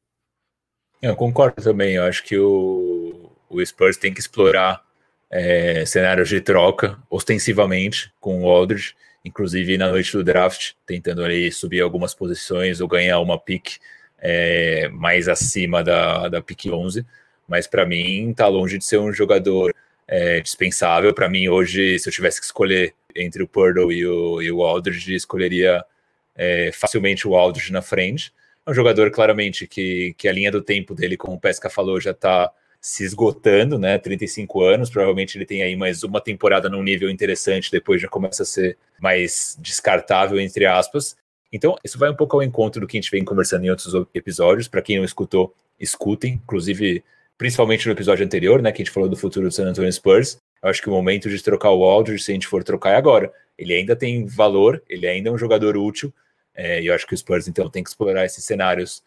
Eu concordo também, eu acho que o, o Spurs tem que explorar é, cenários de troca ostensivamente com o Aldridge, inclusive na noite do draft, tentando ali subir algumas posições ou ganhar uma pick é, mais acima da, da pick 11. Mas para mim, tá longe de ser um jogador é, dispensável. Para mim, hoje, se eu tivesse que escolher entre o Purdle e o, e o Aldridge, escolheria é, facilmente o Aldridge na frente. É um jogador, claramente, que, que a linha do tempo dele, como o Pesca falou, já está se esgotando, né? 35 anos, provavelmente ele tem aí mais uma temporada num nível interessante, depois já começa a ser mais descartável, entre aspas. Então, isso vai um pouco ao encontro do que a gente vem conversando em outros episódios. Para quem não escutou, escutem. Inclusive, principalmente no episódio anterior, né, que a gente falou do futuro do San Antonio Spurs. Eu acho que o momento de trocar o Aldridge, se a gente for trocar, é agora. Ele ainda tem valor, ele ainda é um jogador útil, é, e eu acho que o Spurs, então, tem que explorar esses cenários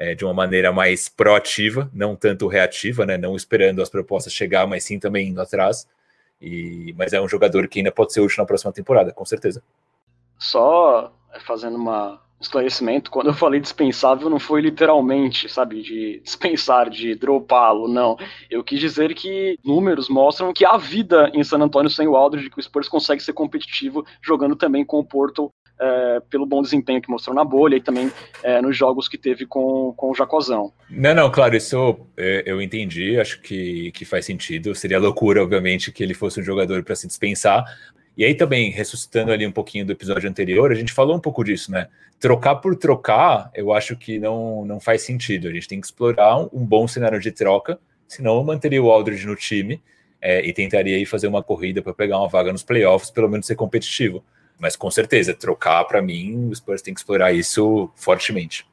é, de uma maneira mais proativa, não tanto reativa, né, não esperando as propostas chegar, mas sim também indo atrás. E, mas é um jogador que ainda pode ser útil na próxima temporada, com certeza. Só fazendo uma, esclarecimento, quando eu falei dispensável, não foi literalmente, sabe, de [laughs] dispensar, de dropá-lo, não. Eu quis dizer que números mostram que há vida em San Antonio sem o Aldridge, que o Spurs consegue ser competitivo jogando também com o Porto é, pelo bom desempenho que mostrou na bolha e também é, nos jogos que teve com, com o Jacozão. Não, não, claro, isso é, eu entendi, acho que, que faz sentido. Seria loucura, obviamente, que ele fosse um jogador para se dispensar, e aí também, ressuscitando ali um pouquinho do episódio anterior, a gente falou um pouco disso, né? Trocar por trocar, eu acho que não, não faz sentido. A gente tem que explorar um, um bom cenário de troca, senão eu manteria o Aldridge no time é, e tentaria aí fazer uma corrida para pegar uma vaga nos playoffs, pelo menos ser competitivo. Mas com certeza, trocar para mim, o Spurs tem que explorar isso fortemente.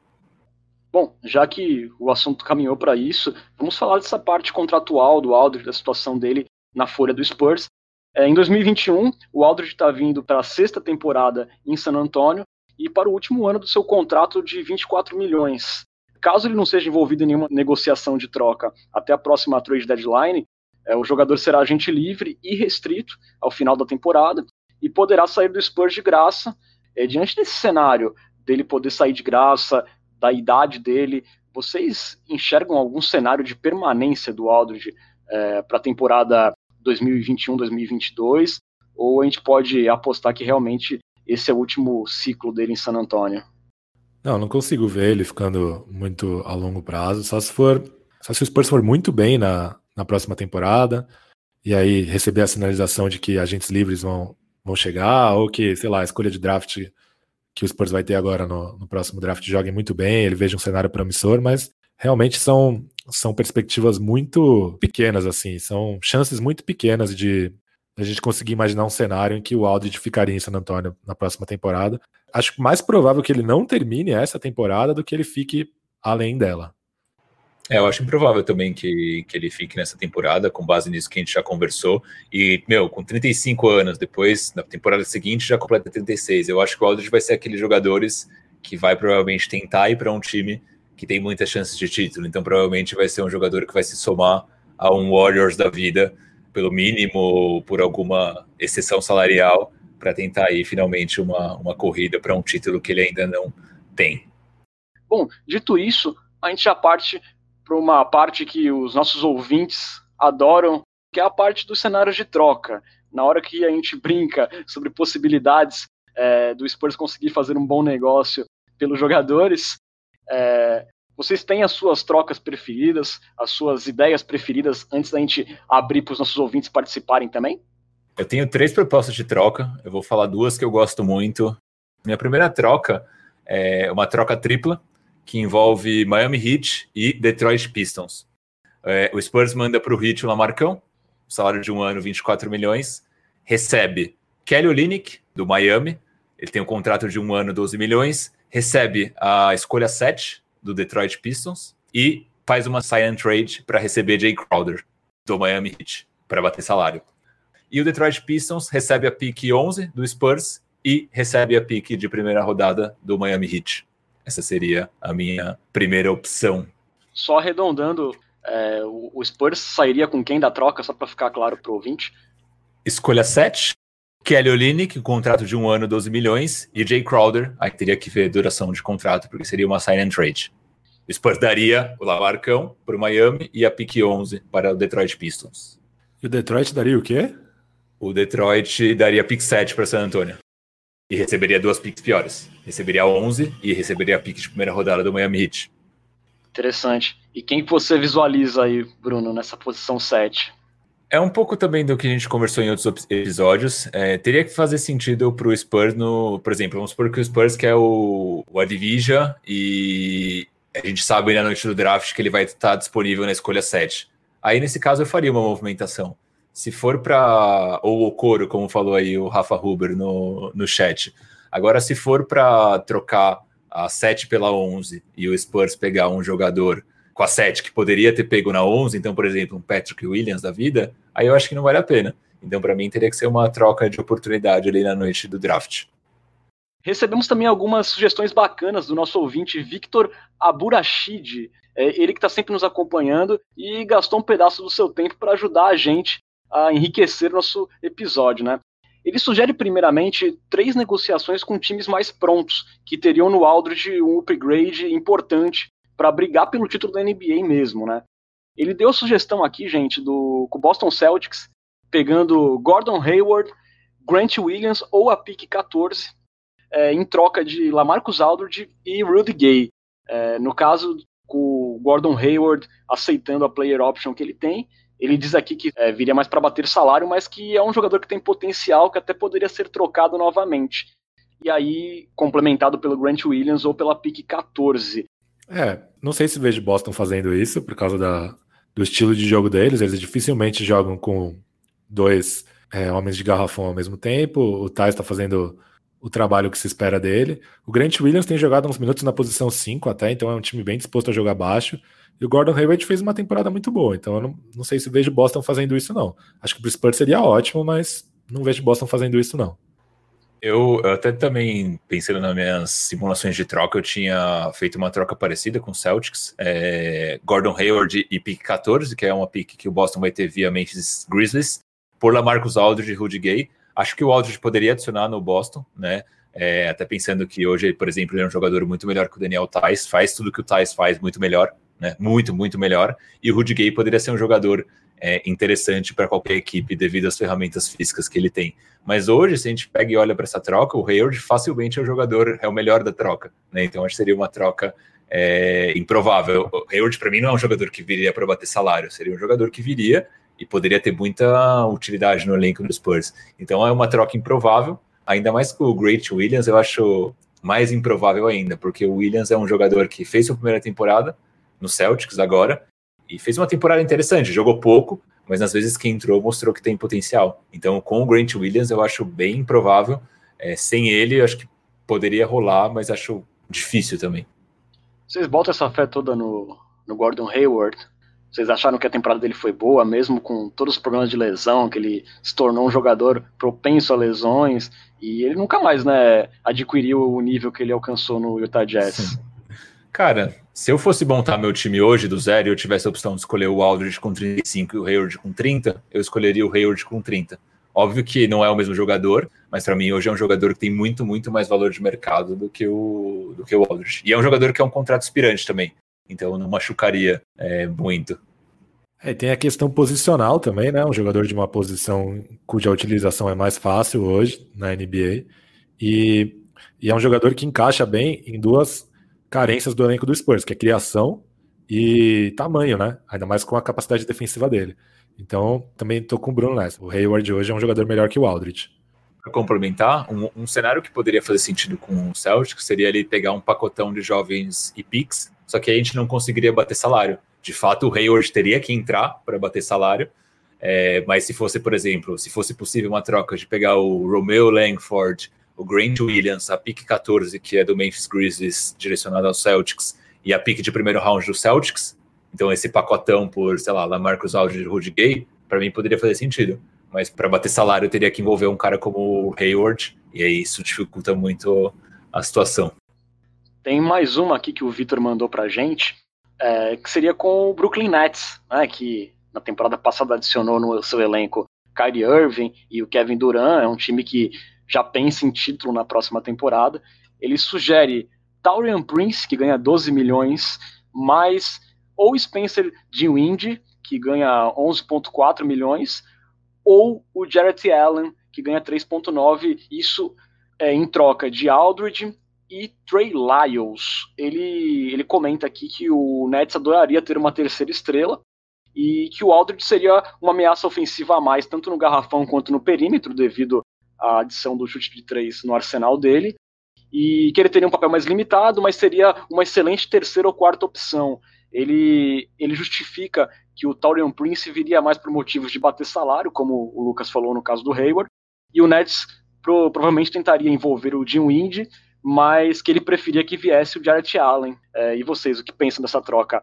Bom, já que o assunto caminhou para isso, vamos falar dessa parte contratual do Aldridge, da situação dele na folha do Spurs. É, em 2021, o Aldridge está vindo para a sexta temporada em San Antonio e para o último ano do seu contrato de 24 milhões. Caso ele não seja envolvido em nenhuma negociação de troca até a próxima trade deadline, é, o jogador será agente livre e restrito ao final da temporada e poderá sair do Spurs de graça. É, diante desse cenário dele poder sair de graça, da idade dele, vocês enxergam algum cenário de permanência do Aldridge é, para a temporada 2021-2022? Ou a gente pode apostar que realmente esse é o último ciclo dele em San Antônio? Não, não consigo ver ele ficando muito a longo prazo. Só se for, só se o Spurs for muito bem na, na próxima temporada e aí receber a sinalização de que agentes livres vão, vão chegar ou que, sei lá, a escolha de draft que o Spurs vai ter agora no, no próximo draft jogue muito bem, ele veja um cenário promissor, mas realmente são, são perspectivas muito pequenas, assim, são chances muito pequenas de a gente conseguir imaginar um cenário em que o Aldridge ficaria em San Antonio na próxima temporada. Acho mais provável que ele não termine essa temporada do que ele fique além dela. É, eu acho improvável também que, que ele fique nessa temporada, com base nisso que a gente já conversou. E, meu, com 35 anos, depois, na temporada seguinte, já completa 36. Eu acho que o Aldridge vai ser aqueles jogadores que vai provavelmente tentar ir para um time que tem muitas chances de título. Então, provavelmente vai ser um jogador que vai se somar a um Warriors da vida, pelo mínimo, por alguma exceção salarial, para tentar aí finalmente uma, uma corrida para um título que ele ainda não tem. Bom, dito isso, a gente já parte para uma parte que os nossos ouvintes adoram, que é a parte dos cenários de troca. Na hora que a gente brinca sobre possibilidades é, do Spurs conseguir fazer um bom negócio pelos jogadores, é, vocês têm as suas trocas preferidas, as suas ideias preferidas, antes da gente abrir para os nossos ouvintes participarem também? Eu tenho três propostas de troca. Eu vou falar duas que eu gosto muito. Minha primeira troca é uma troca tripla que envolve Miami Heat e Detroit Pistons. É, o Spurs manda para o Heat o Lamarcão, salário de um ano, 24 milhões, recebe Kelly Olynyk, do Miami, ele tem um contrato de um ano, 12 milhões, recebe a escolha 7 do Detroit Pistons e faz uma sign and trade para receber Jay Crowder, do Miami Heat, para bater salário. E o Detroit Pistons recebe a pick 11 do Spurs e recebe a pick de primeira rodada do Miami Heat. Essa seria a minha primeira opção. Só arredondando, é, o, Spurs sairia com quem da troca, só para ficar claro para o ouvinte? Escolha 7, Kelly Olynyk, contrato de um ano, 12 milhões, e Jay Crowder, aí teria que ver duração de contrato, porque seria uma sign and trade. O Spurs daria o Lamarcão para o Miami e a pick 11 para o Detroit Pistons. E o Detroit daria o quê? O Detroit daria pick 7 para San Antonio e receberia duas picks piores. Receberia 11 e receberia a pick de primeira rodada do Miami Heat. Interessante. E quem que você visualiza aí, Bruno, nessa posição 7? É um pouco também do que a gente conversou em outros episódios. É, teria que fazer sentido para o Spurs no. Por exemplo, vamos supor que o Spurs quer o, o Adivija e a gente sabe na noite do draft que ele vai estar disponível na escolha 7. Aí, nesse caso, eu faria uma movimentação. Se for para. Ou o Coro, como falou aí o Rafa Huber no, no chat. Agora, se for para trocar a 7 pela 11 e o Spurs pegar um jogador com a 7 que poderia ter pego na 11, então, por exemplo, um Patrick Williams da vida, aí eu acho que não vale a pena. Então, para mim, teria que ser uma troca de oportunidade ali na noite do draft. Recebemos também algumas sugestões bacanas do nosso ouvinte Victor Aburachid, é, ele que está sempre nos acompanhando e gastou um pedaço do seu tempo para ajudar a gente a enriquecer nosso episódio, né? Ele sugere primeiramente três negociações com times mais prontos, que teriam no Aldridge um upgrade importante para brigar pelo título da NBA mesmo, né? Ele deu a sugestão aqui, gente, do Boston Celtics, pegando Gordon Hayward, Grant Williams ou a pick 14, é, em troca de Lamarcus Aldridge e Rudy Gay. É, no caso, com o Gordon Hayward aceitando a player option que ele tem, ele diz aqui que é, viria mais para bater salário, mas que é um jogador que tem potencial, que até poderia ser trocado novamente. E aí, complementado pelo Grant Williams ou pela pick 14. É, não sei se vejo Boston fazendo isso por causa da, do estilo de jogo deles. Eles dificilmente jogam com dois é, homens de garrafão ao mesmo tempo. O Thais está fazendo o trabalho que se espera dele. O Grant Williams tem jogado uns minutos na posição 5 até, então é um time bem disposto a jogar baixo. E o Gordon Hayward fez uma temporada muito boa, então eu não, não sei se vejo Boston fazendo isso, não. Acho que pro Spurs seria ótimo, mas não vejo Boston fazendo isso, não. Eu, eu, até também, pensando nas minhas simulações de troca, eu tinha feito uma troca parecida com o Celtics. É, Gordon Hayward e pick 14, que é uma pick que o Boston vai ter via Memphis Grizzlies, por Lamarcus Aldridge e Rudy Gay. Acho que o Aldridge poderia adicionar no Boston, né? É, até pensando que hoje, por exemplo, ele é um jogador muito melhor que o Daniel Tais, faz tudo que o Tais faz muito melhor, né? Muito, muito melhor. E o Rudy Gay poderia ser um jogador é, interessante para qualquer equipe devido às ferramentas físicas que ele tem. Mas hoje, se a gente pega e olha para essa troca, o Hayward facilmente é o jogador, é o melhor da troca. Né? Então acho que seria uma troca é, improvável. O Hayward, para mim, não é um jogador que viria para bater salário, seria um jogador que viria e poderia ter muita utilidade no elenco do Spurs. Então é uma troca improvável, ainda mais com o Great Williams, eu acho mais improvável ainda, porque o Williams é um jogador que fez sua primeira temporada no Celtics agora e fez uma temporada interessante, jogou pouco, mas nas vezes que entrou mostrou que tem potencial. Então com o Grant Williams eu acho bem improvável, é, sem ele eu acho que poderia rolar, mas acho difícil também. Vocês botam essa fé toda no, no Gordon Hayward? Vocês acharam que a temporada dele foi boa, mesmo com todos os problemas de lesão, que ele se tornou um jogador propenso a lesões, e ele nunca mais, né, adquiriu o nível que ele alcançou no Utah Jazz. Sim. Cara, se eu fosse montar meu time hoje do zero e eu tivesse a opção de escolher o Aldridge com 35 e o Hayward com 30, eu escolheria o Hayward com 30. Óbvio que não é o mesmo jogador, mas para mim hoje é um jogador que tem muito, muito mais valor de mercado do que o, do que o Aldridge. E é um jogador que é um contrato aspirante também então não machucaria é, muito. É, tem a questão posicional também, né? Um jogador de uma posição cuja utilização é mais fácil hoje na NBA. E, e, é um jogador que encaixa bem em duas carências do elenco do Spurs, que é criação e tamanho, né? Ainda mais com a capacidade defensiva dele. Então, também estou com o Bruno nessa. O Hayward hoje é um jogador melhor que o Aldridge. Para complementar, um, um, cenário que poderia fazer sentido com o Celtic seria ele pegar um pacotão de jovens e picks só que a gente não conseguiria bater salário. De fato, o Hayward teria que entrar para bater salário, é, mas se fosse, por exemplo, se fosse possível uma troca de pegar o Romeo Langford, o Grant Williams, a pick 14, que é do Memphis Grizzlies, direcionado ao Celtics, e a pick de primeiro round do Celtics, então esse pacotão por, sei lá, Lamarcus Aldridge e Rudy Gay, para mim poderia fazer sentido. Mas para bater salário teria que envolver um cara como o Hayward, e aí isso dificulta muito a situação. Tem mais uma aqui que o Vitor mandou pra gente, é, que seria com o Brooklyn Nets, né, que na temporada passada adicionou no seu elenco Kyrie Irving e o Kevin Durant, é um time que já pensa em título na próxima temporada. Ele sugere Taurian Prince, que ganha 12 milhões, mais ou Spencer Dinwiddie, que ganha 11,4 milhões, ou o Jarrett Allen, que ganha 3,9, isso é, em troca de Aldridge, e Trey Lyles. Ele, ele comenta aqui que o Nets adoraria ter uma terceira estrela e que o Aldridge seria uma ameaça ofensiva a mais, tanto no garrafão quanto no perímetro, devido à adição do chute de três no arsenal dele, e que ele teria um papel mais limitado, mas seria uma excelente terceira ou quarta opção. Ele, ele justifica que o Taurian Prince viria mais por motivos de bater salário, como o Lucas falou no caso do Hayward, e o Nets pro, provavelmente tentaria envolver o Jim Wind mas que ele preferia que viesse o Jarrett Allen. É, e vocês, o que pensam dessa troca?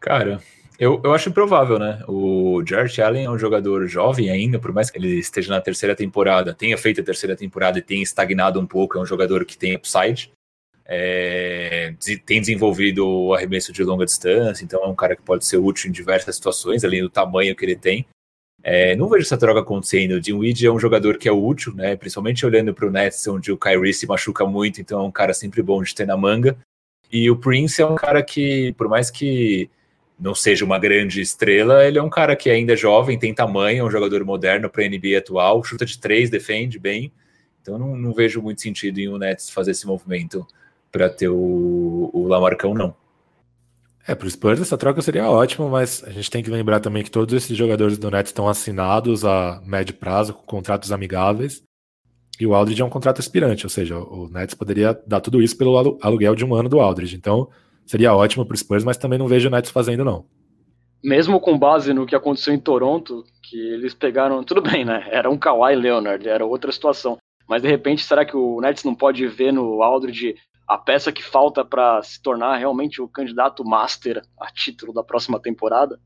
Cara, eu, eu acho improvável, né? O Jarrett Allen é um jogador jovem ainda, por mais que ele esteja na terceira temporada, tenha feito a terceira temporada e tenha estagnado um pouco, é um jogador que tem upside. É, tem desenvolvido o arremesso de longa distância, então é um cara que pode ser útil em diversas situações, além do tamanho que ele tem. É, não vejo essa troca acontecendo. O Dinwiddie é um jogador que é útil, né? Principalmente olhando para o Nets, onde o Kyrie se machuca muito, então é um cara sempre bom de ter na manga. E o Prince é um cara que, por mais que não seja uma grande estrela, ele é um cara que ainda é jovem, tem tamanho, é um jogador moderno para a NBA atual, chuta de três, defende bem. Então não, não vejo muito sentido em o Nets fazer esse movimento para ter o, o Lamarcão, não. É, para o Spurs essa troca seria ótima, mas a gente tem que lembrar também que todos esses jogadores do Nets estão assinados a médio prazo, com contratos amigáveis, e o Aldridge é um contrato aspirante, ou seja, o Nets poderia dar tudo isso pelo aluguel de um ano do Aldridge. Então, seria ótimo para o Spurs, mas também não vejo o Nets fazendo, não. Mesmo com base no que aconteceu em Toronto, que eles pegaram. Tudo bem, né? Era um Kawhi Leonard, era outra situação. Mas de repente, será que o Nets não pode ver no Aldridge a peça que falta para se tornar realmente o candidato master a título da próxima temporada?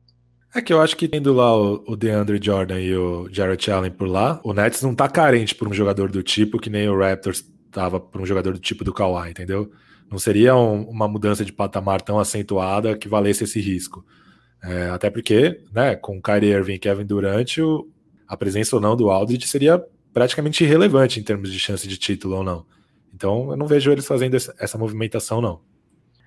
É que eu acho que tendo lá o, o DeAndre Jordan e o Jarrett Allen por lá, o Nets não tá carente por um jogador do tipo que nem o Raptors tava por um jogador do tipo do Kawhi, entendeu? Não seria um, uma mudança de patamar tão acentuada que valesse esse risco. É, até porque, né, com Kyrie Irving e Kevin Durant, o, a presença ou não do Aldridge seria praticamente irrelevante em termos de chance de título ou não. Então eu não vejo eles fazendo essa movimentação, não.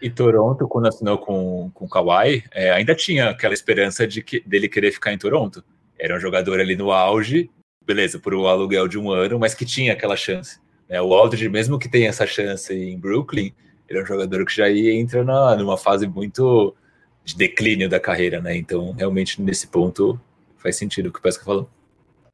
E Toronto, quando assinou com, com o Kawhi, é, ainda tinha aquela esperança de que, dele querer ficar em Toronto. Era um jogador ali no auge, beleza, por um aluguel de um ano, mas que tinha aquela chance. Né? O Aldridge, mesmo que tenha essa chance em Brooklyn, ele é um jogador que já entra na, numa fase muito de declínio da carreira, né? Então, realmente, nesse ponto, faz sentido o que o Pesca falou.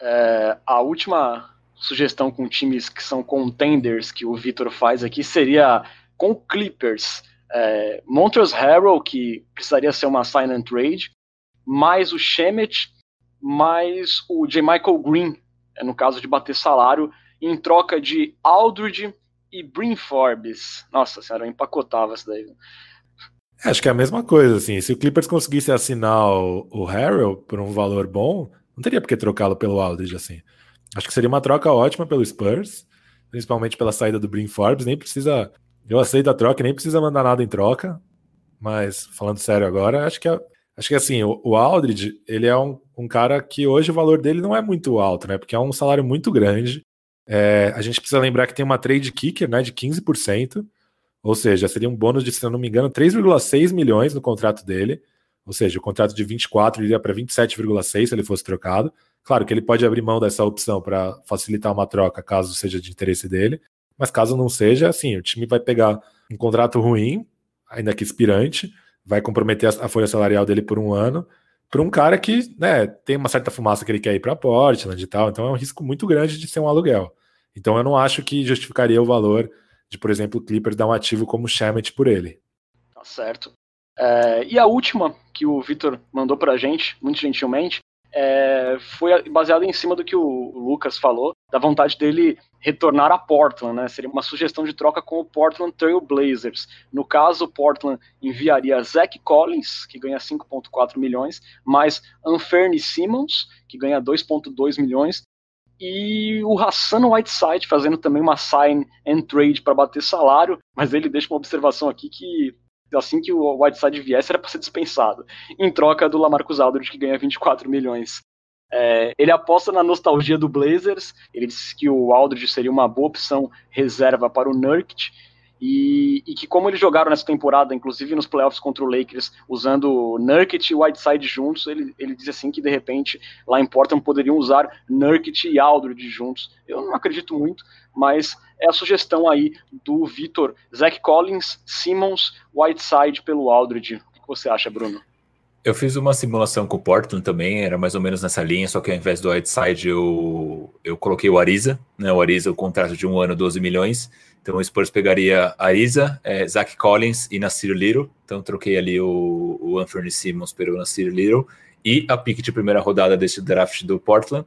É, a última sugestão com times que são contenders que o Vitor faz aqui seria com Clippers. É, Montrezl Harrell, que precisaria ser uma sign and trade, mais o Shemet, mais o J. Michael Green, no caso de bater salário, em troca de Aldridge e Brin Forbes. Nossa senhora, eu empacotava isso daí. É, acho que é a mesma coisa, assim. Se o Clippers conseguisse assinar o, Harrell por um valor bom, não teria por que trocá-lo pelo Aldridge, assim. Acho que seria uma troca ótima pelo Spurs, principalmente pela saída do Brin Forbes. Nem precisa. Eu aceito a troca, nem precisa mandar nada em troca. Mas, falando sério agora, acho que, é, acho que assim, o, o Aldridge, ele é um, um cara que hoje o valor dele não é muito alto, né? Porque é um salário muito grande. É, a gente precisa lembrar que tem uma trade kicker né, de 15%, ou seja, seria um bônus de, se não me engano, 3,6 milhões no contrato dele. Ou seja, o contrato de 24 iria para 27,6 se ele fosse trocado. Claro que ele pode abrir mão dessa opção para facilitar uma troca, caso seja de interesse dele. Mas caso não seja, assim, o time vai pegar um contrato ruim, ainda que expirante, vai comprometer a folha salarial dele por um ano, para um cara que né, tem uma certa fumaça que ele quer ir para Portland e tal. Então é um risco muito grande de ser um aluguel. Então eu não acho que justificaria o valor de, por exemplo, o Clippers dar um ativo como o por ele. Tá certo. É, e a última que o Vitor mandou pra gente, muito gentilmente, é, foi baseada em cima do que o Lucas falou, da vontade dele retornar a Portland, né? Seria uma sugestão de troca com o Portland Trail Blazers. No caso, o Portland enviaria Zach Collins, que ganha 5,4 milhões, mais Anferni Simmons, que ganha 2,2 milhões, e o Hassan Whiteside fazendo também uma sign and trade para bater salário, mas ele deixa uma observação aqui que assim que o Whiteside viesse era para ser dispensado, em troca do Lamarcus Aldridge que ganha 24 milhões. É, ele aposta na nostalgia do Blazers, ele disse que o Aldridge seria uma boa opção reserva para o Nurkic, e, e, que como eles jogaram nessa temporada, inclusive nos playoffs contra o Lakers, usando Nurkic e Whiteside juntos, ele, ele diz assim que de repente lá em Portland poderiam usar Nurkic e Aldridge juntos. Eu não acredito muito, mas é a sugestão aí do Vitor, Zach Collins, Simmons, Whiteside pelo Aldridge. O que você acha, Bruno? Eu fiz uma simulação com o Portland também, era mais ou menos nessa linha, só que ao invés do Whiteside eu, eu coloquei o Ariza, né? O Ariza, o contrato de um ano, 12 milhões. Então o Spurs pegaria Ariza, é, Zach Collins e Nasir Little. Então troquei ali o, o Anthony Simmons pelo Nasir Little. E a pick de primeira rodada desse draft do Portland,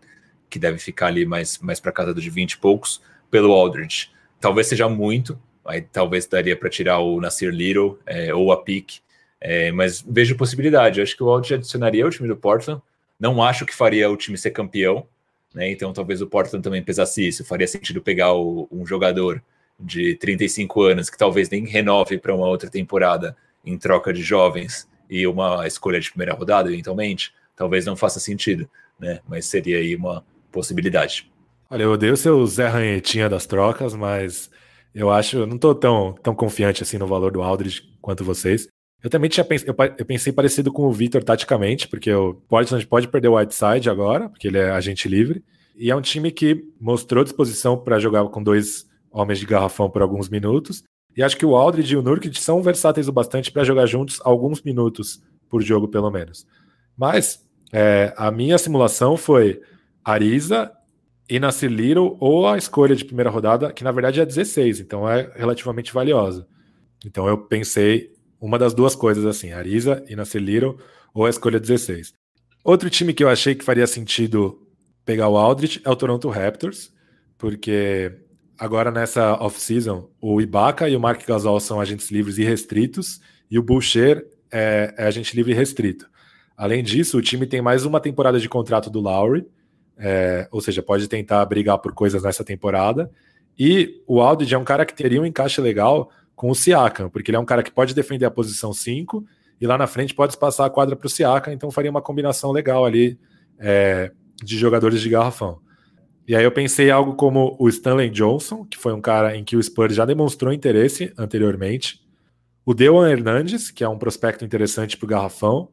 que deve ficar ali mais, mais para casa de 20 e poucos, pelo Aldridge. Talvez seja muito, aí talvez daria para tirar o Nasir Little é, ou a pick é, mas vejo possibilidade. Acho que o Aldridge adicionaria o time do Portland. Não acho que faria o time ser campeão, né? Então talvez o Portland também pesasse isso. Faria sentido pegar o, um jogador de 35 anos que talvez nem renove para uma outra temporada em troca de jovens e uma escolha de primeira rodada, eventualmente. Talvez não faça sentido, né? Mas seria aí uma possibilidade. Olha, eu odeio ser o Zé Ranhetinha das trocas, mas eu acho, não estou tão, tão confiante assim no valor do Aldridge quanto vocês. Eu também tinha pensado, eu pensei parecido com o Victor taticamente, porque o Portland pode perder o Whiteside agora, porque ele é agente livre, e é um time que mostrou disposição para jogar com dois homens de garrafão por alguns minutos, e acho que o Aldridge e o Nurkic são versáteis o bastante para jogar juntos alguns minutos por jogo, pelo menos. Mas é, a minha simulação foi Ariza Nasir Little ou a escolha de primeira rodada, que na verdade é 16, então é relativamente valiosa. Então eu pensei uma das duas coisas, assim, Ariza e Little, ou a escolha 16. Outro time que eu achei que faria sentido pegar o Aldrich é o Toronto Raptors, porque agora nessa off-season, o Ibaka e o Mark Gasol são agentes livres e restritos, e o Boucher é, é agente livre e restrito. Além disso, o time tem mais uma temporada de contrato do Lowry, é, ou seja, pode tentar brigar por coisas nessa temporada. E o Aldridge é um cara que teria um encaixe legal com o Siakam, porque ele é um cara que pode defender a posição 5 e lá na frente pode passar a quadra para o Siakam, então faria uma combinação legal ali é, de jogadores de garrafão. E aí eu pensei algo como o Stanley Johnson, que foi um cara em que o Spurs já demonstrou interesse anteriormente, o Dewan Hernandes, que é um prospecto interessante para o Garrafão,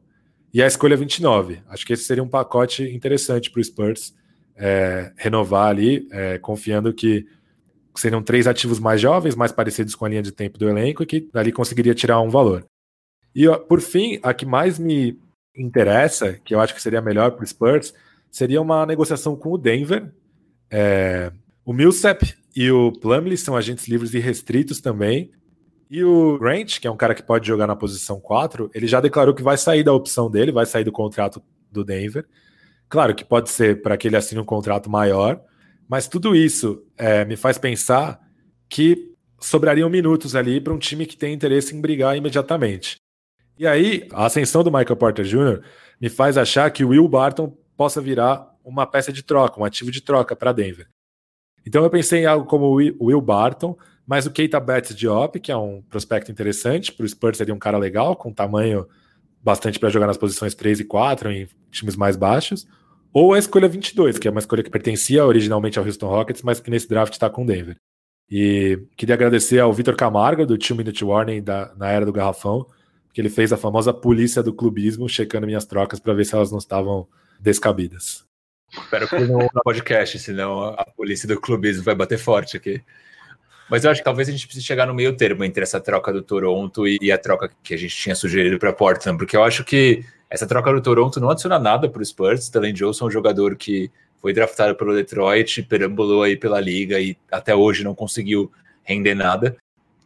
e a escolha 29. Acho que esse seria um pacote interessante para o Spurs é, renovar ali, é, confiando que seriam três ativos mais jovens, mais parecidos com a linha de tempo do elenco, e que dali conseguiria tirar um valor. E por fim, a que mais me interessa, que eu acho que seria melhor para o Spurs, seria uma negociação com o Denver. É, o Millsap e o Plumlee são agentes livres e restritos também. E o Grant, que é um cara que pode jogar na posição 4, ele já declarou que vai sair da opção dele, vai sair do contrato do Denver. Claro que pode ser para que ele assine um contrato maior, mas tudo isso é, me faz pensar que sobrariam minutos ali para um time que tem interesse em brigar imediatamente. E aí, a ascensão do Michael Porter Jr. me faz achar que o Will Barton possa virar uma peça de troca, um ativo de troca para Denver. Então eu pensei em algo como o Will Barton, mas o Keita Betts Diop, que é um prospecto interessante, para o Spurs seria um cara legal, com tamanho bastante para jogar nas posições 3 e 4, em times mais baixos, ou a escolha 22, que é uma escolha que pertencia originalmente ao Houston Rockets, mas que nesse draft está com Denver. E queria agradecer ao Vitor Camargo, do Two Minute Warning da, na Era do Garrafão, que ele fez a famosa polícia do clubismo, checando minhas trocas para ver se elas não estavam descabidas. Espero que não no podcast, senão a polícia do clubismo vai bater forte aqui. Mas eu acho que talvez a gente precise chegar no meio termo entre essa troca do Toronto e a troca que a gente tinha sugerido para Portland, porque eu acho que essa troca do Toronto não adiciona nada para o Spurs. Stanley Johnson é um jogador que foi draftado pelo Detroit, perambulou aí pela liga e até hoje não conseguiu render nada.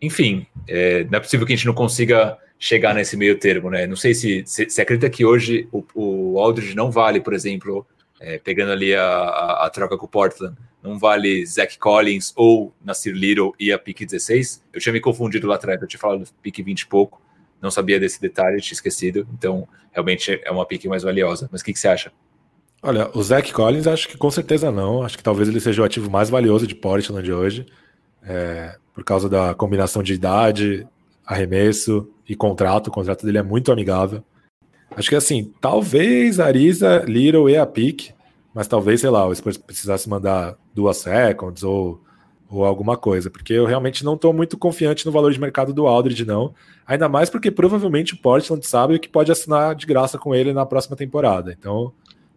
Enfim, é, não é possível que a gente não consiga chegar nesse meio termo, né? Não sei se você acredita que hoje o, o Aldridge não vale, por exemplo, é, pegando ali a, a, a, troca com o Portland, não vale Zach Collins ou Nasir Little e a pick 16? Eu tinha me confundido lá atrás, eu tinha falado pick 20 e pouco, não sabia desse detalhe, tinha esquecido, então realmente é uma pick mais valiosa. Mas o que, que você acha? Olha, o Zach Collins acho que com certeza não, acho que talvez ele seja o ativo mais valioso de Portland hoje, é, por causa da combinação de idade, arremesso e contrato, o contrato dele é muito amigável. Acho que assim, talvez Arisa, Little e a Pick, mas talvez, sei lá, o Spurs precisasse mandar duas seconds ou, ou alguma coisa, porque eu realmente não estou muito confiante no valor de mercado do Aldridge, não. Ainda mais porque provavelmente o Portland sabe que pode assinar de graça com ele na próxima temporada. Então,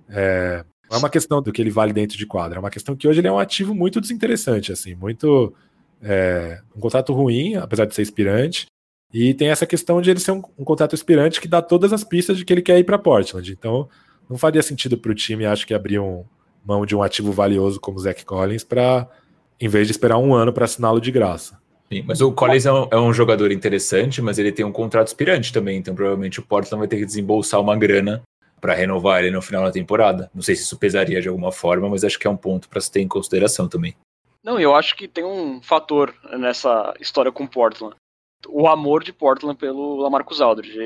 é, não é uma questão do que ele vale dentro de quadra, é uma questão que hoje ele é um ativo muito desinteressante, assim, muito. É, um contrato ruim, apesar de ser inspirante, e tem essa questão de ele ser um, um contrato aspirante que dá todas as pistas de que ele quer ir para Portland. Então, não faria sentido para o time, acho que abrir um, mão de um ativo valioso como o Zach Collins para, em vez de esperar um ano para assiná-lo de graça. Sim, mas o Collins é um, é um, jogador interessante, mas ele tem um contrato aspirante também, então provavelmente o Portland vai ter que desembolsar uma grana para renovar ele no final da temporada. Não sei se isso pesaria de alguma forma, mas acho que é um ponto para se ter em consideração também. Não, eu acho que tem um fator nessa história com o Portland o amor de Portland pelo Lamarcus Aldridge.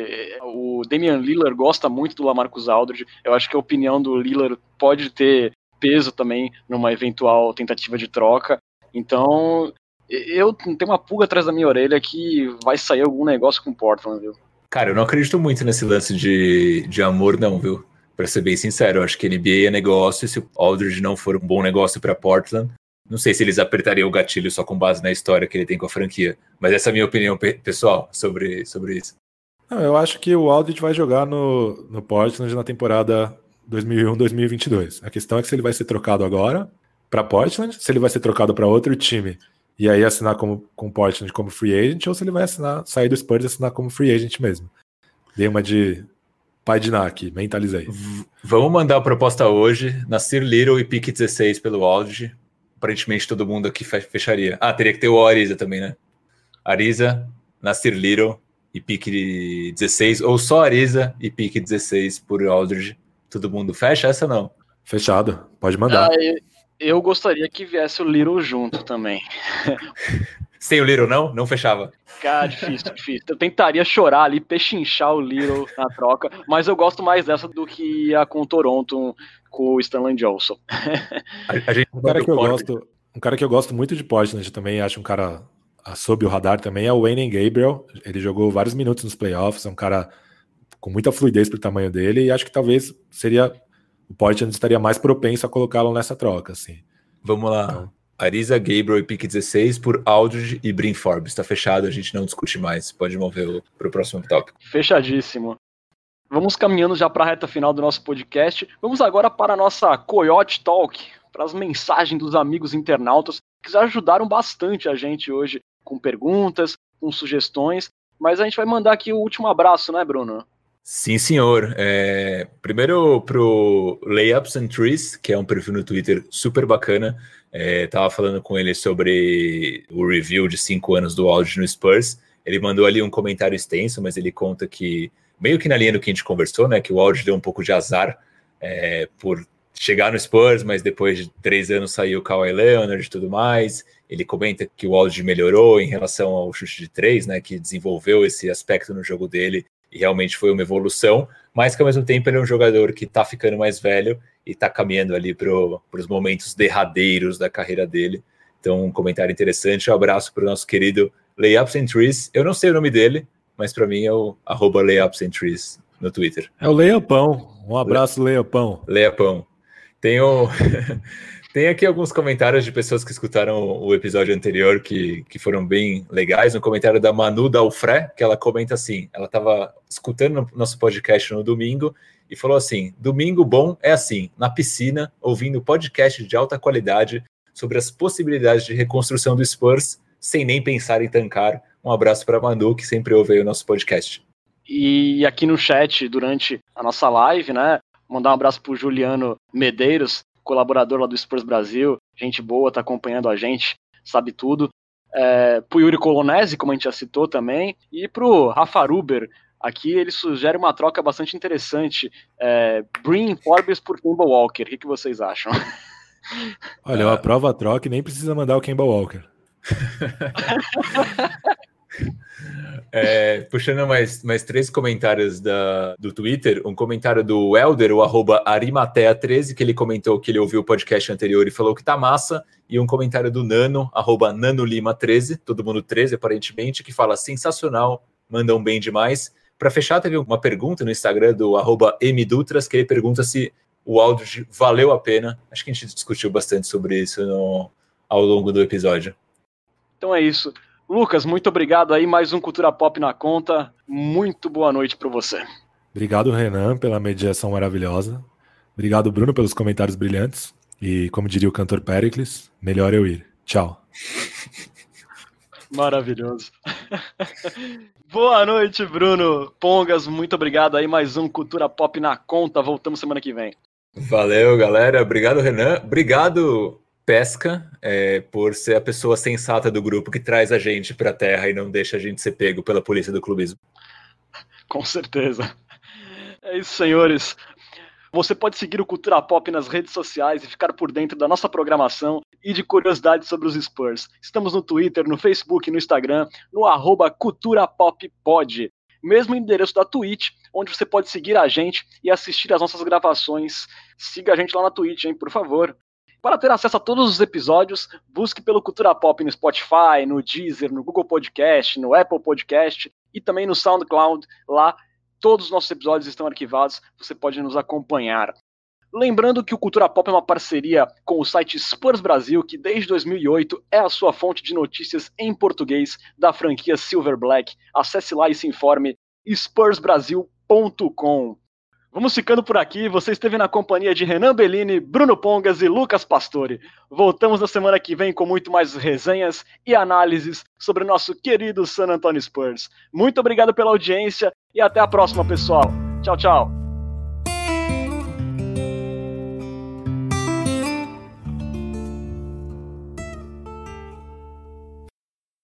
O Damian Lillard gosta muito do Lamarcus Aldridge. Eu acho que a opinião do Lillard pode ter peso também numa eventual tentativa de troca. Então, eu tenho uma pulga atrás da minha orelha que vai sair algum negócio com Portland, viu? Cara, eu não acredito muito nesse lance de, de amor, não, viu? Pra ser bem sincero, eu acho que NBA é negócio. Se o Aldridge não for um bom negócio para Portland, não sei se eles apertariam o gatilho só com base na história que ele tem com a franquia, mas essa é a minha opinião pessoal sobre, sobre isso. Não, eu acho que o Aldridge vai jogar no, no Portland na temporada 2001-2022. A questão é que se ele vai ser trocado agora para Portland, se ele vai ser trocado para outro time e aí assinar como, com Portland como free agent, ou se ele vai assinar, sair do Spurs e assinar como free agent mesmo. Dei uma de pai de aqui, mentalizei. V vamos mandar a proposta hoje, Nasir Little e pique 16 pelo Aldridge aparentemente todo mundo aqui fecharia. Ah, teria que ter o Ariza também, né? Ariza, Nasir Little e pique 16, ou só Ariza e pique 16 por Aldridge. Todo mundo fecha essa não? Fechado, pode mandar. Ah, eu, eu gostaria que viesse o Little junto também. [laughs] Sem o Little, não? Não fechava. Cara, difícil, difícil. Eu tentaria chorar ali, pechinchar o Little na troca, mas eu gosto mais dessa do que a com o Toronto com o Stanley Johnson. [laughs] a, a gente um cara que eu gosto, um cara que eu gosto muito de Portland também, acho um cara sob o radar também é o Wayne Gabriel. Ele jogou vários minutos nos playoffs, é um cara com muita fluidez pro tamanho dele e acho que talvez seria o Portland estaria mais propenso a colocá-lo nessa troca, assim. Vamos lá. Então. Arisa, Gabriel e Pique 16 por Aldridge e Brin Forbes. Tá fechado, a gente não discute mais. Pode mover para o próximo tópico. Fechadíssimo. Vamos caminhando já para a reta final do nosso podcast. Vamos agora para a nossa Coyote Talk, para as mensagens dos amigos internautas que já ajudaram bastante a gente hoje com perguntas, com sugestões. Mas a gente vai mandar aqui o último abraço, né, Bruno? Sim, senhor. É, primeiro pro Layups and Trees, que é um perfil no Twitter super bacana. É, tava falando com ele sobre o review de cinco anos do Aldridge no Spurs. Ele mandou ali um comentário extenso, mas ele conta que, meio que na linha do que a gente conversou, né, que o Aldridge deu um pouco de azar é, por chegar no Spurs, mas depois de três anos saiu o Kawhi Leonard e tudo mais. Ele comenta que o Aldridge melhorou em relação ao chute de três, né, que desenvolveu esse aspecto no jogo dele e realmente foi uma evolução, mas que ao mesmo tempo ele é um jogador que está ficando mais velho e está caminhando ali para os momentos derradeiros da carreira dele. Então, um comentário interessante. Um abraço para o nosso querido Layups and Trees. Eu não sei o nome dele, mas para mim é o arroba Layups and Trees no Twitter. É o Leiapão. Um abraço, Leiapão. Leiapão. Tenho. [laughs] Tem aqui alguns comentários de pessoas que escutaram o episódio anterior que, que foram bem legais. Um comentário da Manu Dalfré, que ela comenta assim: ela estava escutando nosso podcast no domingo e falou assim: domingo bom é assim, na piscina, ouvindo podcast de alta qualidade sobre as possibilidades de reconstrução do Spurs, sem nem pensar em tancar. Um abraço para Manu, que sempre ouve o nosso podcast. E aqui no chat, durante a nossa live, né? Mandar um abraço para o Juliano Medeiros, colaborador lá do Spurs Brasil, gente boa, tá acompanhando a gente, sabe tudo. É, pro Yuri Colonese, como a gente já citou também, e pro Rafa Ruber, aqui ele sugere uma troca bastante interessante. É, Brin Forbes por Kemba Walker, o que, que vocês acham? Olha, eu aprovo a troca e nem precisa mandar o Kemba Walker. [laughs] É, puxando mais, mais três comentários da, do Twitter, um comentário do Elder, o arroba Arimatea13, que ele comentou que ele ouviu o podcast anterior e falou que tá massa, e um comentário do Nano, arroba NanoLima13, todo mundo 13 aparentemente, que fala sensacional, mandam bem demais. Para fechar, teve uma pergunta no Instagram do arroba Mdutras, que ele pergunta se o áudio valeu a pena. Acho que a gente discutiu bastante sobre isso no, ao longo do episódio. Então é isso. Lucas, muito obrigado aí, mais um Cultura Pop na conta. Muito boa noite para você. Obrigado, Renan, pela mediação maravilhosa. Obrigado, Bruno, pelos comentários brilhantes. E, como diria o cantor Pericles, melhor eu ir. Tchau. [laughs] Maravilhoso. [laughs] Boa noite, Bruno. Pongas, muito obrigado aí. Mais um Cultura Pop na conta. Voltamos semana que vem. Valeu, galera. Obrigado, Renan. Obrigado, Pesca, é, por ser a pessoa sensata do grupo que traz a gente para a Terra e não deixa a gente ser pego pela polícia do clubismo. Com certeza. É isso, senhores. Você pode seguir o Cultura Pop nas redes sociais e ficar por dentro da nossa programação e de curiosidades sobre os Spurs. Estamos no Twitter, no Facebook, no Instagram, no arroba Cultura Pop Pod. Mesmo endereço da Twitch, onde você pode seguir a gente e assistir as nossas gravações. Siga a gente lá na Twitch, hein, por favor. Para ter acesso a todos os episódios, busque pelo Cultura Pop no Spotify, no Deezer, no Google Podcast, no Apple Podcast e também no SoundCloud. Lá, todos os nossos episódios estão arquivados, você pode nos acompanhar. Lembrando que o Cultura Pop é uma parceria com o site Spurs Brasil, que desde 2008 é a sua fonte de notícias em português da franquia Silver Black. Acesse lá e se informe spursbrasil.com. Vamos ficando por aqui. Você esteve na companhia de Renan Bellini, Bruno Pongas e Lucas Pastore. Voltamos na semana que vem com muito mais resenhas e análises sobre o nosso querido San Antonio Spurs. Muito obrigado pela audiência e até a próxima, pessoal. Tchau, tchau.